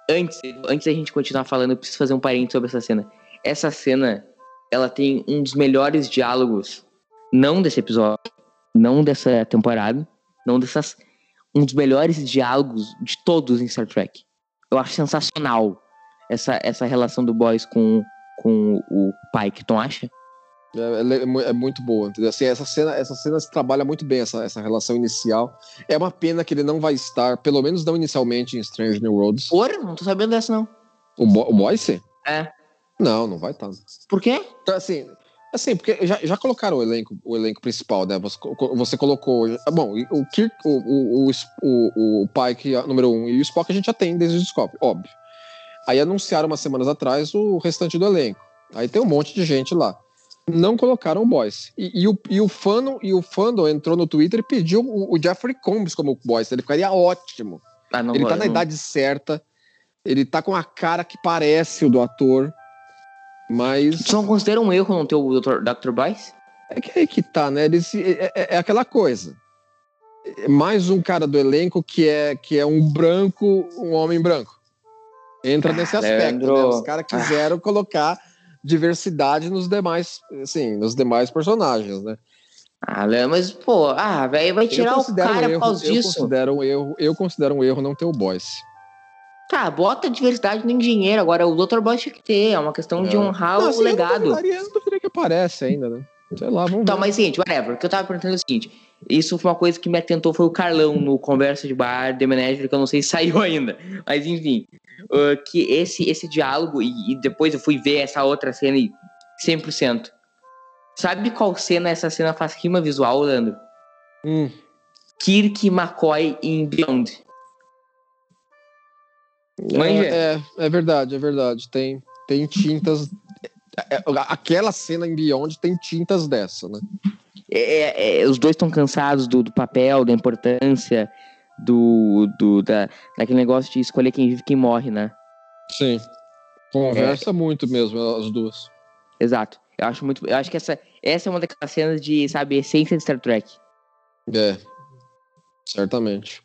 antes, antes da gente continuar falando, eu preciso fazer um parênteses sobre essa cena. Essa cena, ela tem um dos melhores diálogos, não desse episódio, não dessa temporada, não dessas. Um dos melhores diálogos de todos em Star Trek. Eu acho sensacional essa, essa relação do Boys com, com o Pike, tu acha? É, é, é, muito boa, entendeu? Assim, essa cena, essa cena se trabalha muito bem, essa, essa relação inicial. É uma pena que ele não vai estar, pelo menos não inicialmente, em Strange New Worlds. Porra, não tô sabendo dessa, não. O, Bo o Boyce? É. Não, não vai estar. Por quê? Então, assim, assim porque já, já colocaram o elenco, o elenco principal, né? Você, você colocou. Bom, o Kirk, o, o, o, o Pike número um e o Spock a gente já tem desde o Scope, óbvio. Aí anunciaram umas semanas atrás o restante do elenco. Aí tem um monte de gente lá não colocaram o Boyce. E, e, o, e o Fano e o Fando entrou no Twitter e pediu o, o Jeffrey Combs como Boyce. Ele ficaria ótimo. Ah, não, ele tá na não... idade certa. Ele tá com a cara que parece o do ator. Mas. Você não considera um erro não ter o Dr. Dr. Boyce? É que é aí que tá, né? Eles, é, é, é, aquela coisa. Mais um cara do elenco que é, que é um branco, um homem branco. Entra ah, nesse aspecto, né? Os caras quiseram ah. colocar diversidade nos demais, assim, nos demais personagens, né? Ah, mas, pô, ah, velho, vai tirar o cara um erro, por causa eu disso. Considero um erro, eu considero um erro não ter o Boyce. Tá, bota diversidade no engenheiro. Agora, o Dr. Boyce tinha que ter. É uma questão é. de honrar não, assim, o legado. Eu não duvidaria que aparece ainda, né? Sei lá, vamos Tá, ver. mas seguinte, whatever. O que eu tava perguntando é o seguinte. Isso foi uma coisa que me atentou, foi o Carlão no Conversa de Bar, The Manager, que eu não sei se saiu ainda. Mas enfim, uh, que esse, esse diálogo, e, e, depois eu fui ver essa outra cena e 100%. Sabe qual cena essa cena faz rima visual, Lando? Hum. Kirk McCoy em Beyond. É, é, é, verdade, é verdade. Tem, tem tintas. É, é, aquela cena em Beyond tem tintas dessa, né? É, é, os dois estão cansados do, do, papel, da importância, do, do da, daquele negócio de escolher quem vive e quem morre, né? Sim. Conversa muito mesmo, as duas. Exato. Eu acho muito. Eu acho que essa, essa é uma daquelas cenas de, sabe, essência de Star Trek. É. Certamente.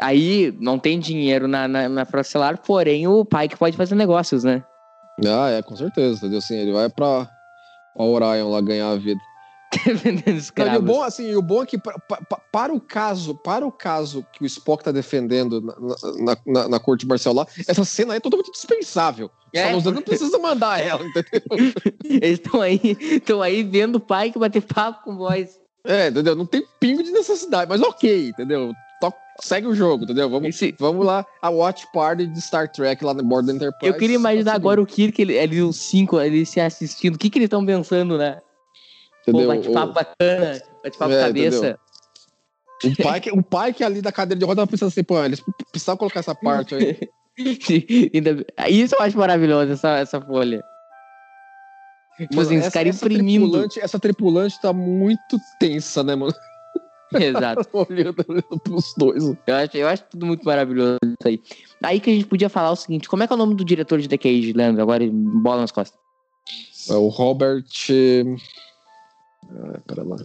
Aí não tem dinheiro na, na, na Procelar, porém o pai que pode fazer negócios, né? Ah, é, com certeza, entendeu? Assim, ele vai pra, pra Orion lá ganhar a vida. Vendendo escravos. Não, e o bom, assim, o bom é que pra, pra, para o caso, para o caso que o Spock tá defendendo na, na, na, na corte marcial lá, essa cena é totalmente dispensável. É, Os não precisa mandar ela, entendeu? Eles estão aí, estão aí vendo o pai que bater papo com voz. É, entendeu? Não tem pingo de necessidade, mas ok, entendeu? segue o jogo, entendeu? Vamos, Esse... vamos lá, a Watch Party de Star Trek lá no bordo da Enterprise. Eu queria imaginar agora o Kirk, ele, ele, os cinco, ele se assistindo. O que, que eles estão pensando, né? Entendeu? Pô, bate-papo bacana, bate-papo é, cabeça. O pai, que, o pai que ali da cadeira de roda tava pensando assim, pô, eles precisavam colocar essa parte aí. Isso eu acho maravilhoso, essa, essa folha. Tipo assim, os caras imprimindo. Tripulante, essa tripulante tá muito tensa, né, mano? Exato. olhando, olhando pros dois. Eu acho, eu acho tudo muito maravilhoso isso aí. Aí que a gente podia falar o seguinte: como é que é o nome do diretor de The Cage, Leandro? Agora bola nas costas. É o Robert. Ah, pera lá.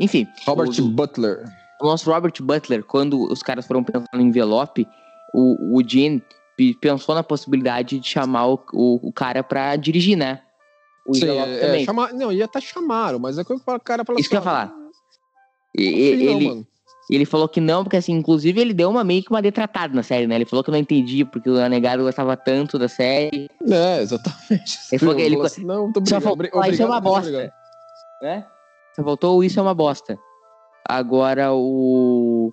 Enfim. Robert o, Butler. O nosso Robert Butler, quando os caras foram pensando no envelope, o, o Gene pensou na possibilidade de chamar o, o, o cara pra dirigir, né? O Sim, envelope é, também. É, chamar, não, ia até chamaram, mas é que o cara falou Isso assim, que eu ia falar. ele, ele, ele falou que não, porque assim, inclusive ele deu uma meio que uma detratada na série, né? Ele falou que não entendia porque o Anegado gostava tanto da série. É, exatamente. Ele falou que ele. Assim, não, tô só faltou, obrigado, isso é uma bosta. Né? Só faltou isso é uma bosta. Agora o.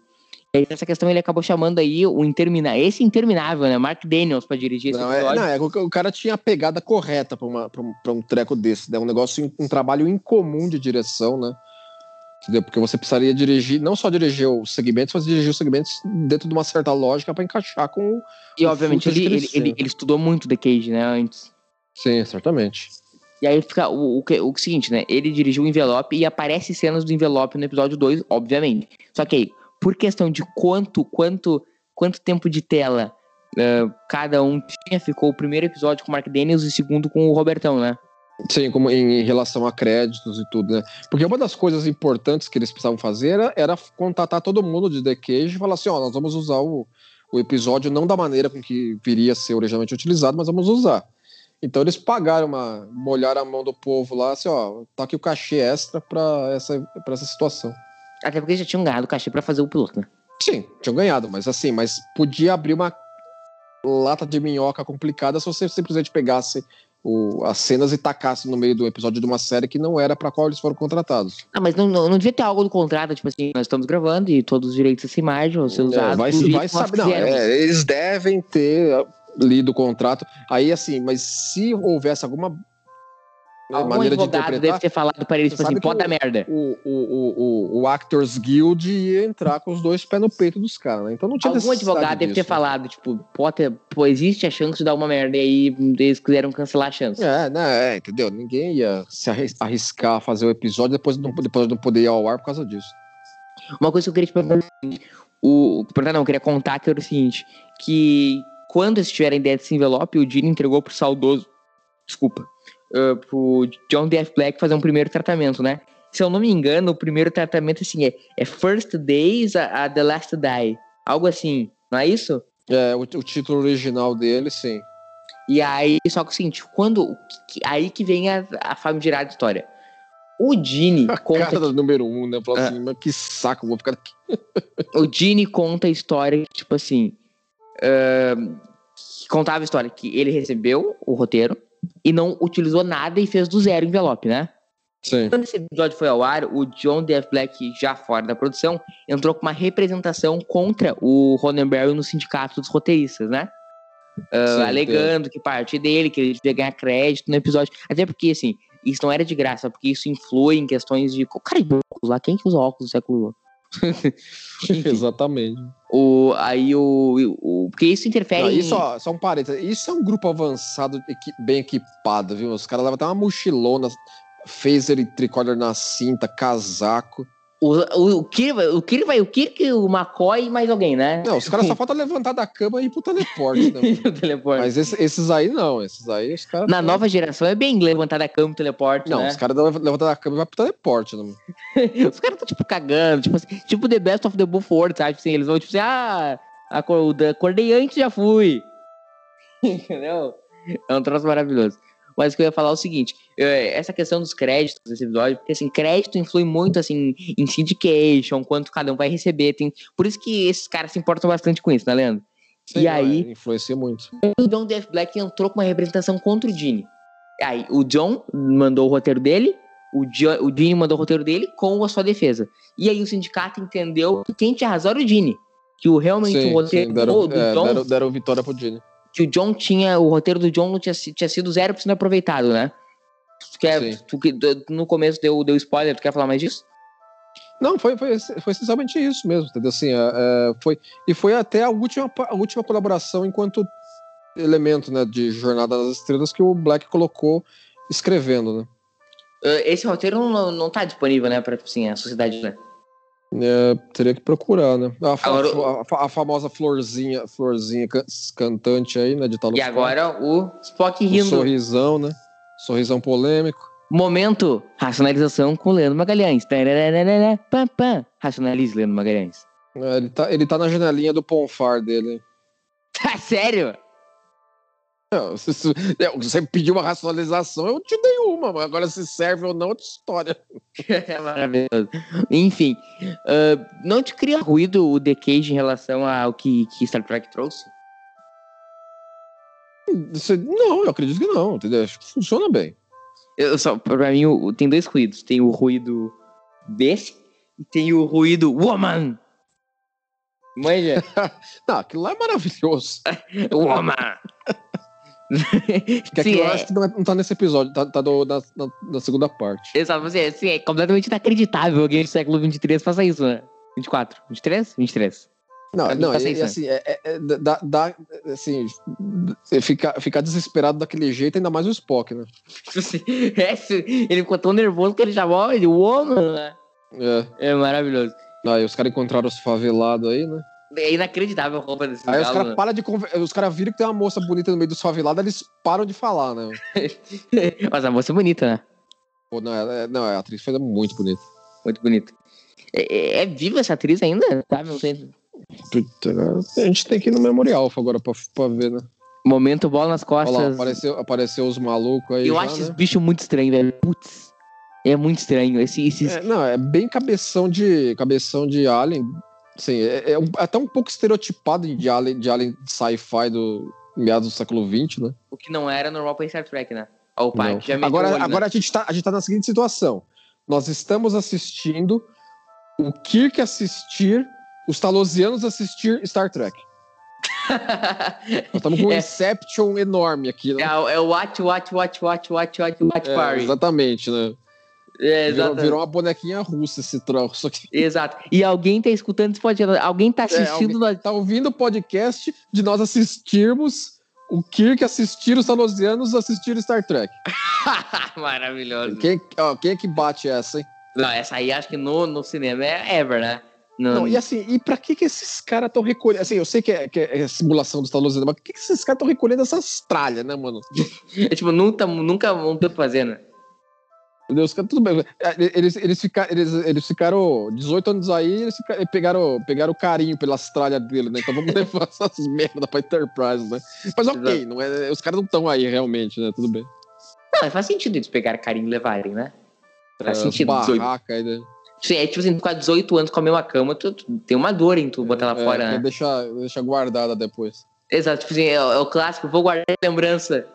Essa questão ele acabou chamando aí o interminável. Esse interminável, né? Mark Daniels para dirigir esse não, é, não, é, o cara tinha a pegada correta para um, um treco desse, né? Um negócio, um trabalho incomum de direção, né? Entendeu? Porque você precisaria dirigir, não só dirigir os segmentos, mas dirigir os segmentos dentro de uma certa lógica para encaixar com. E obviamente ele, ele, ele, ele, estudou muito The Cage, né? Antes. Sim, certamente. E aí fica o, o, o, o seguinte, né? Ele dirigiu o envelope e aparece cenas do envelope no episódio 2, obviamente. Só que aí, por questão de quanto, quanto, quanto tempo de tela uh, cada um tinha, ficou o primeiro episódio com o Mark Daniels e o segundo com o Robertão, né? Sim, como em, relação a créditos e tudo, né? Porque uma das coisas importantes que eles precisavam fazer era, era contatar todo mundo de The Cage e falar assim, ó, nós vamos usar o, o episódio não da maneira com que viria a ser originalmente utilizado, mas vamos usar. Então eles pagaram uma. molharam a mão do povo lá, assim, ó, tá aqui o cachê extra pra essa, pra essa situação. Até porque já tinham ganhado o cachê pra fazer o piloto, né? Sim, tinham ganhado, mas assim, mas podia abrir uma lata de minhoca complicada se você simplesmente pegasse o, as cenas e tacasse no meio do episódio de uma série que não era pra qual eles foram contratados. Ah, mas não, não, não devia ter algo do contrato, tipo assim, nós estamos gravando e todos os direitos dessa imagem vão ser É, usados. vai do jeito vai nós saber, não, é, eles devem ter ah, lido o contrato. Aí, assim, mas se houvesse alguma Algum maneira de advogado interpretar, deve ter falado para eles, tipo assim, pode dar merda. o, o, o, o, Actors Guild ia entrar com os dois pés no peito dos caras, né? Então não tinha Algum advogado deve ter falado, tipo, pode ter, pô, existe a chance de dar uma merda e aí eles quiseram cancelar a chance. É, né, é, entendeu? Ninguém ia se arris- arriscar a fazer o episódio depois de não, depois de não poder ir ao ar por causa disso. Uma coisa que eu queria te perguntar é o não, eu queria contar que era o seguinte, que quando eles tiveram a ideia desse envelope, o Dini entregou pro saudoso, desculpa, uh, pro John D.F. Black fazer um primeiro tratamento, né? Se eu não me engano, o primeiro tratamento, assim, é, é First Days a, a The Last Die. Algo assim, não é isso? É, o, o título original dele, sim. E aí, só que é o seguinte, quando. que- Aí que vem a, a famigerada história. O Dini A conta cara número um, né? Falou É. assim, mas que saco, vou ficar aqui. o Dini conta a história, tipo assim. que contava a história que ele recebeu o roteiro e não utilizou nada e fez do zero o envelope, né? Sim. Quando esse episódio foi ao ar, o John D.F. Black, já fora da produção, entrou com uma representação contra o Roddenberry no sindicato dos roteiristas, né? Sim, alegando que parte dele, que ele devia ganhar crédito no episódio. Até porque, assim, isso não era de graça, porque isso influi em questões de. Cara, de óculos lá, quem que usa óculos do século. Exatamente. O, aí o, o. Porque isso interfere Não, em. isso, ó, só um parênteses. Isso é um grupo avançado, bem equipado, viu? Os caras levam até uma mochilona, phaser e tricorder na cinta, casaco. O, o, vai- o Kirk vai o Kirk, o McCoy e mais alguém, né? Não, os caras só falta levantar da cama e ir pro teleporte, né? teleporte. Mas esse- esses aí não, esses aí os caras. Na nova geração é bem levantar da cama e teleporte, Não, né? os caras levantam da cama e vai pro teleporte, né? Os caras estão, tipo, cagando. Tipo, assim, tipo The Best of the Buford, sabe? Assim, eles vão, tipo assim, ah, acor- acordei antes, já fui. Entendeu? É um troço maravilhoso. Mas o que eu ia falar é o seguinte: é, essa questão dos créditos desse episódio, porque assim, crédito influi muito assim em syndication, quanto cada um vai receber. Tem... Por isso que esses caras se importam bastante com isso, né, Leandro? Sei E aí? Influencia muito. O John Death Black entrou com uma representação contra o Dini. Aí o John mandou o roteiro dele, o, jo o Dini mandou o roteiro dele com a sua defesa. E aí o sindicato entendeu que quem tinha razão era o Dini. Que o, realmente Sim, o roteiro sim, deram, do é, John, deram, deram vitória pro Dini. Que o John tinha, o roteiro do John tinha, tinha sido 0% aproveitado, né? Tu quer, tu, tu- no começo deu, deu spoiler, tu quer falar mais disso? Não, foi, foi, foi essencialmente isso mesmo, entendeu? Assim, é, é, foi, e foi até a última, a última colaboração enquanto elemento né, de Jornada das Estrelas que o Black colocou escrevendo, né? Uh, Esse roteiro não, não tá disponível, né, pra assim, a sociedade, né? É, teria que procurar, né? A, Agora- a a famosa florzinha, florzinha can- cantante aí, né? De Talos E agora o Spock O rindo. sorrisão, né? Sorrisão polêmico. Momento, racionalização com Leandro Magalhães. Tarararara, pam, pam. Racionalize, Leandro Magalhães. É, ele, tá, ele tá na janelinha do Ponfar dele. Tá sério? Não, se, se- é, você pediu uma racionalização, eu te dei uma, mas agora se serve ou não é outra história. É maravilhoso. Enfim, ah, não te cria ruído o The Cage em relação ao que, que Star Trek trouxe? Não, eu acredito que não, entendeu? Acho que funciona bem. Eu só, pra mim, tem dois ruídos. Tem o ruído desse e tem o ruído woman. Manja? Não, aquilo lá é maravilhoso. woman. Que aquilo eu é. acho que não, é- não tá nesse episódio, tá, tá do- na segunda parte. Exato, você, assim, é completamente inacreditável alguém do século 23 faça isso, né? 24, 23? 23. Não, não, e, sem e sangue. assim, é, é- é- dá, dá, assim, ficar ficar desesperado daquele jeito, ainda mais o Spock, né? Assim, é, se- ele ficou tão nervoso que ele chamou ele woman, né? É. É maravilhoso. Aí os caras encontraram os favelados aí, né? É inacreditável a roupa desse Aí os caras né? param de conver... Os caras viram que tem uma moça bonita no meio dos favelados, eles param de falar, né? Mas a moça é bonita, né? Pô, não, é- não, a atriz foi muito bonita. Muito bonita. É, é- é viva essa atriz ainda? Sabe? Não sei. Puta, cara, a gente tem que ir no Memorial agora pra, pra ver, né? Momento bola nas Olha lá, costas. apareceu, apareceu os malucos aí. Eu já, acho né? esse bicho muito estranho, velho. Putz. É muito estranho. Esse, esses... É, não, é bem cabeção de cabeção de alien. Sim, é, é um- até um pouco estereotipado de alien, de alien sci-fi do meados do século XX, né? O que não era normal pra Star Trek, né? Ó, o pai, agora olho, né? agora a, gente tá, a gente tá na seguinte situação. Nós estamos assistindo o Kirk assistir, os Talosianos assistir Star Trek. Nós estamos com um É. Inception enorme aqui. Né? É, o- é o Watch, Watch, Watch, Watch, Watch, Watch, Watch É, Party. exatamente, né? É, Virou, virou uma bonequinha russa esse troço aqui. Exato. E alguém tá escutando esse podcast, alguém tá assistindo nós. Tá ouvindo o podcast de nós assistirmos o Kirk assistir os Talosianos assistir Star Trek. Maravilhoso. Quem, ó, quem é que bate essa, hein? Não, essa aí acho que no, no cinema é ever, né? No- Não, e assim, e pra que que esses caras estão recolhendo? Assim, eu sei que é, que é simulação dos Talosianos, mas por que, que esses caras estão recolhendo essas tralhas, né, mano? é, tipo, nunca, nunca vão ter fazendo. Meu Deus, tudo bem. É, Eles, eles, ficaram, eles, eles ficaram 18 anos aí, eles pegaram, pegaram carinho pelas tralhas dele, né? Então vamos levar essas merda pra Enterprise, né? Mas ok, não é, os caras não estão aí realmente, né? Tudo bem. Não, faz sentido eles pegarem carinho e levarem, né? Faz É, sentido. 18. Barraca aí, né? É tipo assim, ficar 18 anos com a mesma cama, tu, tu tem uma dor em tu botar ela É, fora, quer né? deixar, deixar guardada depois. Exato, tipo assim, é, o- é o clássico, vou guardar de lembrança.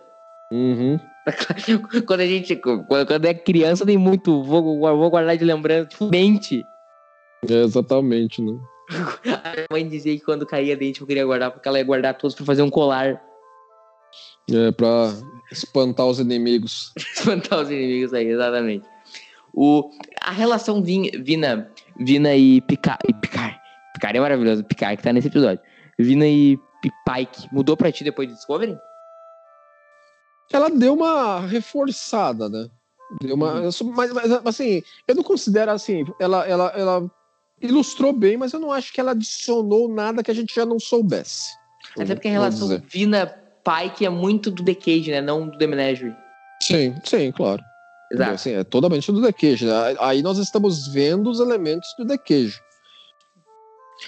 Uhum. quando a gente, quando, é criança, tem muito, vou, vou guardar de lembrança, tipo, mente. É, exatamente, né? A minha mãe dizia que quando caía dente eu queria guardar, porque ela ia guardar todos pra fazer um colar, É, pra espantar os inimigos. espantar os inimigos aí, exatamente. O, a relação Vin, Vina, Vina e Picard, Picard, Picard é maravilhoso, Picard que tá nesse episódio. Vina e Pike, mudou pra ti depois de Discovery? Ela deu uma reforçada, né? Deu uma, Uhum. mas, mas, assim, eu não considero assim, ela, ela, ela ilustrou bem, mas eu não acho que ela adicionou nada que a gente já não soubesse. Até porque a relação dizer. Vina-Pike é muito do The Cage, né? Não do The Menagerie. Sim, sim, claro. Exato. Assim, é totalmente do The Cage. né? Aí nós estamos vendo os elementos do The Cage.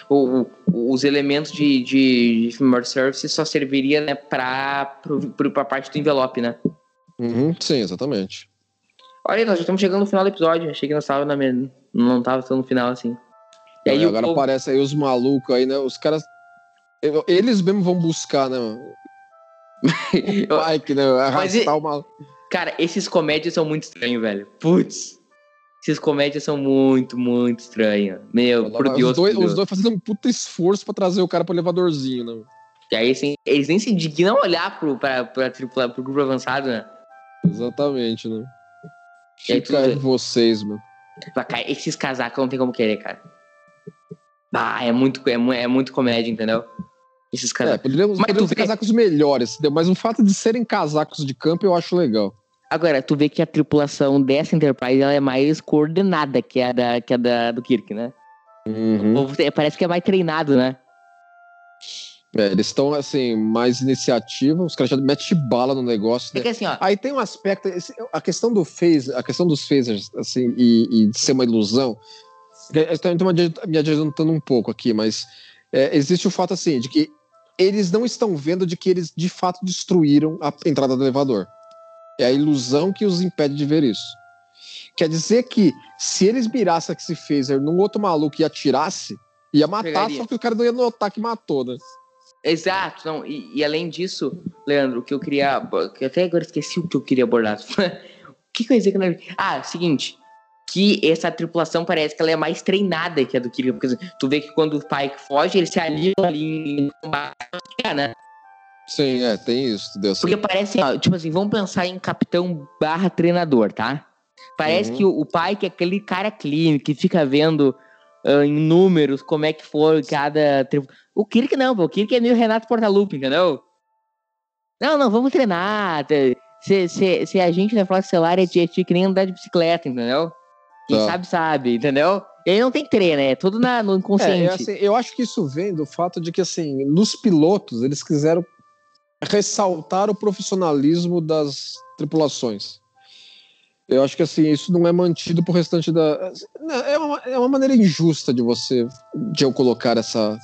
O- o- os elementos de, de, de Family Service só serviria né, pro, pra parte do envelope, né? Uhum, sim, exatamente. Olha aí, nós já estamos chegando no final do episódio. Achei que nós tava na me- não tava tão no final assim. E aí, agora povo- aparece aí os malucos aí, né? Os caras. Eles mesmo vão buscar, né? Eu- O Pike, né? Arrastar e- o maluco. Cara, esses comédias são muito estranhos, velho. Putz. Esses comédias são muito, muito estranhos. Meu, por os, Deus, dois, por Deus. os dois fazendo um puta esforço pra trazer o cara pro elevadorzinho, né? E aí, assim, eles nem se dignam a olhar pro, pra, pra, tripula- pro grupo avançado, né? Exatamente, né? E aí Fica tudo- vocês, mano. Esses casacos não tem como querer, cara. Ah, é muito, é, é muito comédia, entendeu? Esses É, casacos. poderíamos, Mas poderíamos tu ter casacos melhores, mas o fato de serem casacos de campo eu acho legal. Agora, tu vê que a tripulação dessa Enterprise ela é mais coordenada que a da, que a da do Kirk, né? Uhum. Parece que é mais treinado, né? É, eles estão, assim, mais iniciativa, os caras já metem bala no negócio, É né? que assim, Aí tem um aspecto, a questão do phase, a questão dos phasers, assim, e, e de ser uma ilusão, estou me adiantando um pouco aqui, mas é, existe o fato, assim, de que eles não estão vendo de que eles, de fato, destruíram a entrada do elevador. É a ilusão que os impede de ver isso. Quer dizer que se eles mirassem esse phaser num outro maluco e atirasse, ia matar, Pegaria. só que o cara não ia notar que matou, né? exato, não, e, e além disso, Leandro, o que eu queria. Que até agora esqueci o que eu queria abordar. o que, que eu ia dizer que eu. Ah, seguinte. Que essa tripulação parece que ela é mais treinada que a do Kirk. Porque tu vê que quando o Pike foge, eles se aliam ali em combate, né? Sim, é, tem isso, Deus. Porque parece, tipo assim, vamos pensar em capitão barra treinador, tá? Parece Uhum. que o, pai que é aquele cara clínico que fica vendo ah, em números como é que foi cada. O Kirk não, pô, o Kirk é meio Renato Portaluppi, entendeu? Não, não, vamos treinar. Se, se, se a gente na Frota Estelar é é que nem andar de bicicleta, entendeu? Quem Tá. sabe, sabe, entendeu? E aí não tem treino, é tudo na, no É, inconsciente. é assim, eu acho que isso vem do fato de que, assim, nos pilotos, eles quiseram ressaltar o profissionalismo das tripulações. Eu acho que, assim, isso não é mantido pro restante da... É uma, é uma maneira injusta de você, de eu colocar essa...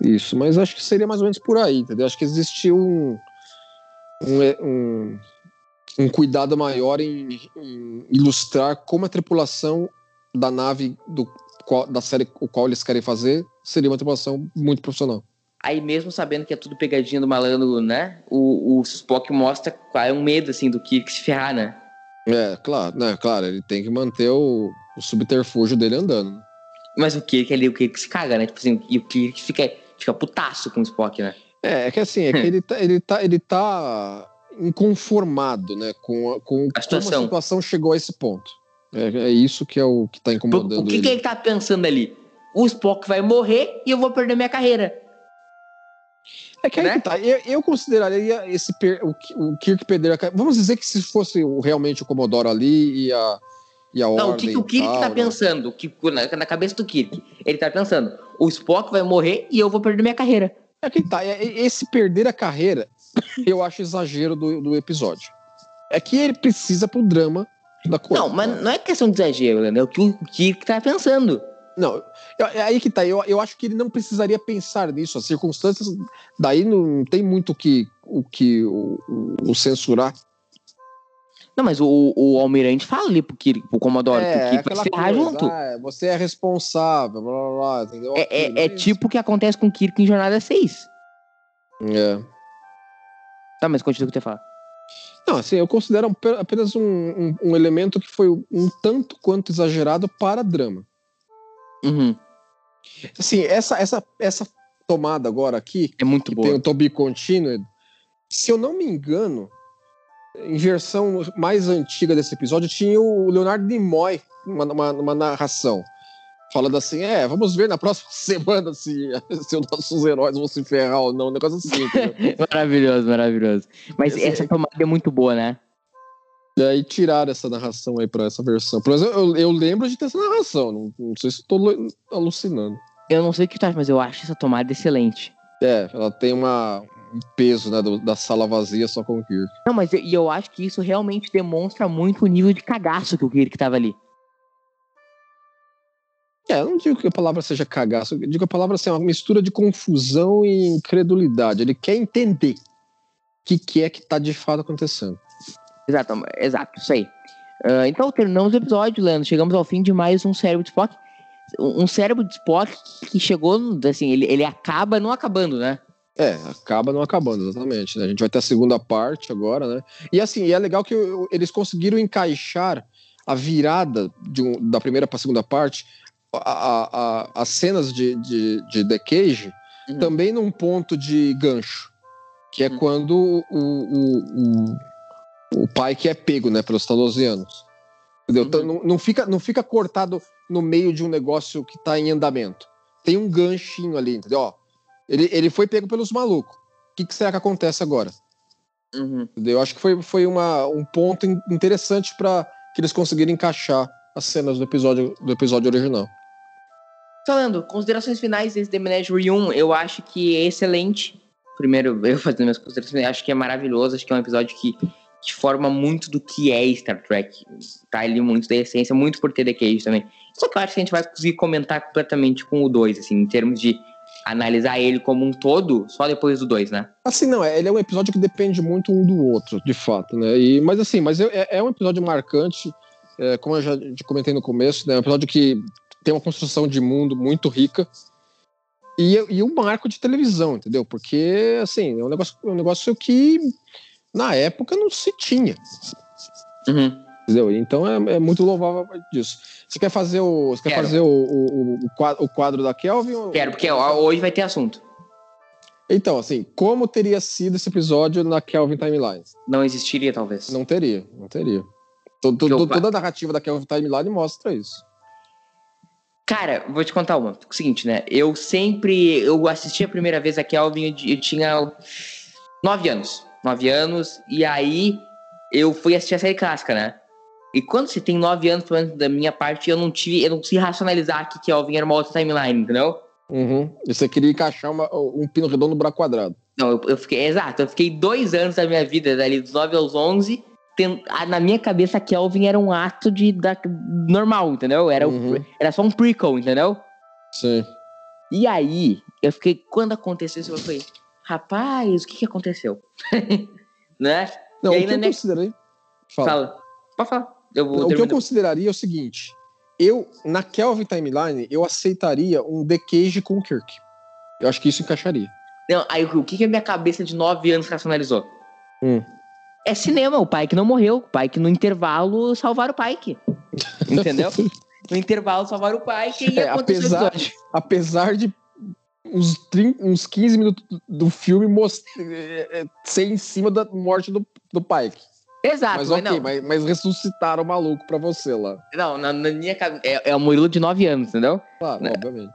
Isso, mas acho que seria mais ou menos por aí, entendeu? Acho que existe um... um, um, um cuidado maior em, em ilustrar como a tripulação da nave do da série o qual eles querem fazer seria uma tripulação muito profissional. Aí mesmo sabendo que é tudo pegadinha do malandro, né? O, o Spock mostra qual é um medo, assim, do Kirk se ferrar, né? É, claro, né? Claro, ele tem que manter o, o subterfúgio dele andando. Mas o Kirk ali, o Kirk se caga, né? Tipo assim, e o Kirk fica, fica putaço com o Spock, né? É, é que assim, é que ele tá, ele tá, ele tá inconformado, né, com, a, com A situação. como a situação chegou a esse ponto. É, é isso que é o que tá incomodando o que, que ele. ele tá pensando ali? O Spock vai morrer e eu vou perder minha carreira. É que aí né? que tá. Eu, eu consideraria esse o, o Kirk perder a ca- Vamos dizer que se fosse realmente o Commodore ali e a e a Não, o que, o Kirk tal, tá né? pensando? Que, na, na cabeça do Kirk. Ele tá pensando, o Spock vai morrer e eu vou perder minha carreira. É que tá. é- é- Esse perder a carreira, eu acho exagero do, do episódio. É que ele precisa pro drama da coisa. Não, mas não é questão de exagero, né? É o que o Kirk tá pensando. Não, é aí que tá. Eu, eu acho que ele não precisaria pensar nisso. As circunstâncias, daí não tem muito o que, o, que o, o- censurar. Não, mas o, o Almirante fala ali pro Kirk, pro Commodore, que o Kirk vai se ferrar junto. ah, você é responsável, blá blá blá, entendeu? É, Aquilo, é, é tipo o que acontece com o Kirk em Jornada 6. É. Tá, mas continua o que você fala. Não, assim, eu considero ape- apenas um, um, um elemento que foi um tanto quanto exagerado para drama. Uhum. Assim, essa, essa, essa tomada agora aqui, É muito que boa. tem o To Be Continued, se eu não me engano, em versão mais antiga desse episódio, tinha o Leonardo Nimoy uma, uma, uma narração. Falando assim, é, vamos ver na próxima semana se, se os nossos heróis vão se ferrar ou não, um negócio assim. Maravilhoso, maravilhoso. Mas essa tomada é muito boa, né? E aí tiraram essa narração aí pra essa versão. Pelo menos eu, eu lembro de ter essa narração, não, não sei se lu- alucinando. Eu não sei o que tu acha, mas eu acho essa tomada excelente. É, ela tem uma, um peso, né, do- da sala vazia só com o Kirk. Não, mas eu, e eu acho que isso realmente demonstra muito o nível de cagaço que o Kirk tava ali. É, eu não digo que a palavra seja cagaço, eu digo que a palavra assim, é uma mistura de confusão e incredulidade. Ele quer entender o que, que é que tá de fato acontecendo. Exato, exato, isso aí. Ah, então terminamos o episódio, Leandro. Chegamos ao fim de mais um cérebro de Spock. Um cérebro de Spock que chegou, assim, ele, ele acaba não acabando, né? É, acaba não acabando, exatamente. né? A gente vai ter a segunda parte agora, né? E assim, e é legal que eles conseguiram encaixar a virada de um- da primeira para a segunda parte, a- a- a- as cenas de, de, de The Cage, Uhum. também num ponto de gancho, que é Uhum. quando o, o, o, o pai que é pego, né, pelos talosianos. Entendeu? Então, Uhum. não, não fica, não fica cortado no meio de um negócio que tá em andamento. Tem um ganchinho ali, entendeu? Ó, ele, ele foi pego pelos malucos. O que, que será que acontece agora? Uhum. Eu acho que foi, foi uma, um ponto in- interessante para que eles conseguirem encaixar as cenas do episódio, do episódio original. Então, Leandro, considerações finais desse The Menagerie 1, eu acho que é excelente. Primeiro, eu fazendo minhas considerações, acho que é maravilhoso, acho que é um episódio que, que forma muito do que é Star Trek. Tá ali muito da essência, muito por ter The Cage também. Só que eu acho que a gente vai conseguir comentar completamente com o 2, assim, em termos de analisar ele como um todo, só depois do 2, né? Assim, não, é, ele é um episódio que depende muito um do outro, de fato, né? E, mas assim, mas é, é um episódio marcante, é, como eu já comentei no começo, né? É um episódio que tem uma construção de mundo muito rica e, e um marco de televisão, entendeu? Porque, assim, é um negócio, é um negócio que na época não se tinha, Uhum. entendeu? Então é, é muito louvável disso. Você quer fazer o, você quer fazer o, o, o quadro, da Kelvin? Quero, porque hoje vai ter assunto. Então, assim, como teria sido esse episódio na Kelvin Timeline? Não existiria, talvez. Não teria, não teria. Toda a narrativa da Kelvin Timeline mostra isso. Cara, vou te contar uma. O seguinte, né? Eu sempre. Eu assisti a primeira vez a Kelvin, eu, eu tinha nove anos. Nove anos, e aí eu fui assistir a série clássica, né? E quando você tem nove anos, pelo menos da minha parte, eu não tive. Eu não consegui racionalizar que Kelvin era uma outra timeline, entendeu? Uhum. E você queria encaixar uma- um pino redondo no buraco quadrado. Não, eu, eu fiquei. Exato, eu fiquei dois anos da minha vida, dali dos nove aos onze. ten- ah, na minha cabeça, Kelvin era um ato de da, normal, entendeu? Era, o- Uhum. era só um prequel, entendeu? Sim. E aí, eu fiquei, quando aconteceu isso, eu falei, rapaz, o que que aconteceu? né? Não, E o aí, que eu né, considerei. Fala. Fala. Pode falar. Eu vou o que eu terminar. consideraria é o seguinte: eu, na Kelvin Timeline, eu aceitaria um The Cage com o Kirk. Eu acho que isso encaixaria. Não, aí o que, que a minha cabeça de 9 anos racionalizou? Hum. É cinema, o Pike não morreu. O Pike no intervalo salvaram o Pike. Entendeu? no intervalo salvaram o Pike e É, aconteceu o apesar, episódio. apesar de uns, 30, uns 15 minutos do filme most- é, é, ser em cima da morte do, do Pike. Exato, mas mas, ok, não. mas, mas ressuscitaram o maluco pra você lá. Não, na, na minha cabeça. É, é o Murilo de 9 anos, entendeu? Claro, Né? obviamente.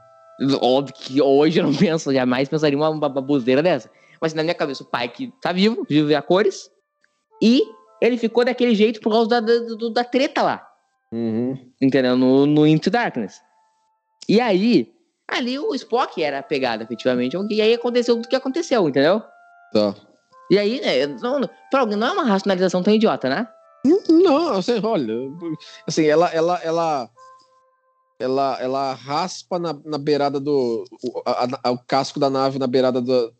Óbvio que hoje eu não penso, jamais pensaria uma, baboseira dessa. Mas na minha cabeça, o Pike tá vivo, vive a cores. E ele ficou daquele jeito por causa da, da, da treta lá. Uhum. Entendeu? No, no Into Darkness. E aí, ali o Spock era a pegada, efetivamente. E aí aconteceu tudo que aconteceu, entendeu? Tá. E aí, né, não, não é uma racionalização tão idiota, né? Não, assim, olha, assim, ela, ela, ela, ela, ela raspa na, na beirada do, o, a- a- o casco da nave na beirada do,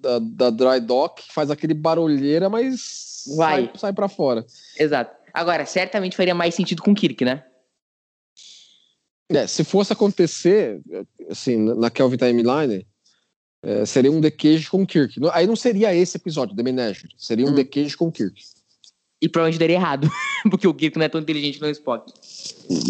da, da, da dry dock, faz aquele barulheira, mas Vai. sai, sai para fora. Exato. Agora, certamente faria mais sentido com o Kirk, né? É, se fosse acontecer, assim, na Kelvin Timeline, é, seria um The Cage com Kirk. Aí não seria esse episódio, The Menagerie, seria um Hum. The Cage com Kirk. E provavelmente daria errado. porque o Kirk não é tão inteligente no Spock.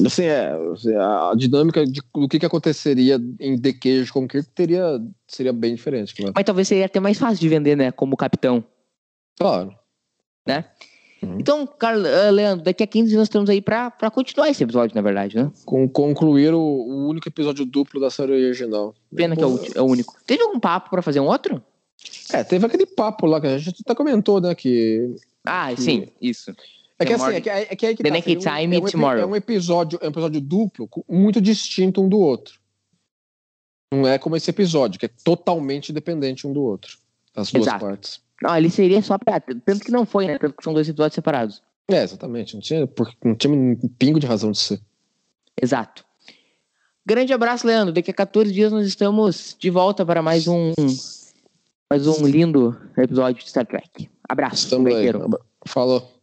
Assim, é, assim, a dinâmica de, do que, que aconteceria em The Cage com Kirk teria, seria bem diferente, claro. Mas talvez seria até mais fácil de vender, né? Como capitão. Claro. Então, Carlos, ah, Leandro, daqui a 15 dias nós estamos aí pra, pra continuar esse episódio, na verdade, né? Com, concluir o, o único episódio duplo da série original. Pena que é o, é o único. Teve algum papo pra fazer um outro? É, teve aquele papo lá que a gente até comentou, né? Que. Ah, sim, isso. É que The assim, é que, é, é que aí que The tá, Naked Time é um, Tomorrow. É um episódio, é um episódio duplo muito distinto um do outro. Não é como esse episódio, que é totalmente dependente um do outro. As duas Exato. partes. Não, ele seria só pra. Tanto que não foi, né? Tanto que são dois episódios separados. É, exatamente. Não tinha, não tinha um pingo de razão de ser. Exato. Grande abraço, Leandro. Daqui a 14 dias nós estamos de volta para mais um. Mais um lindo episódio de Star Trek. Abraço, Estamos aí. Falou.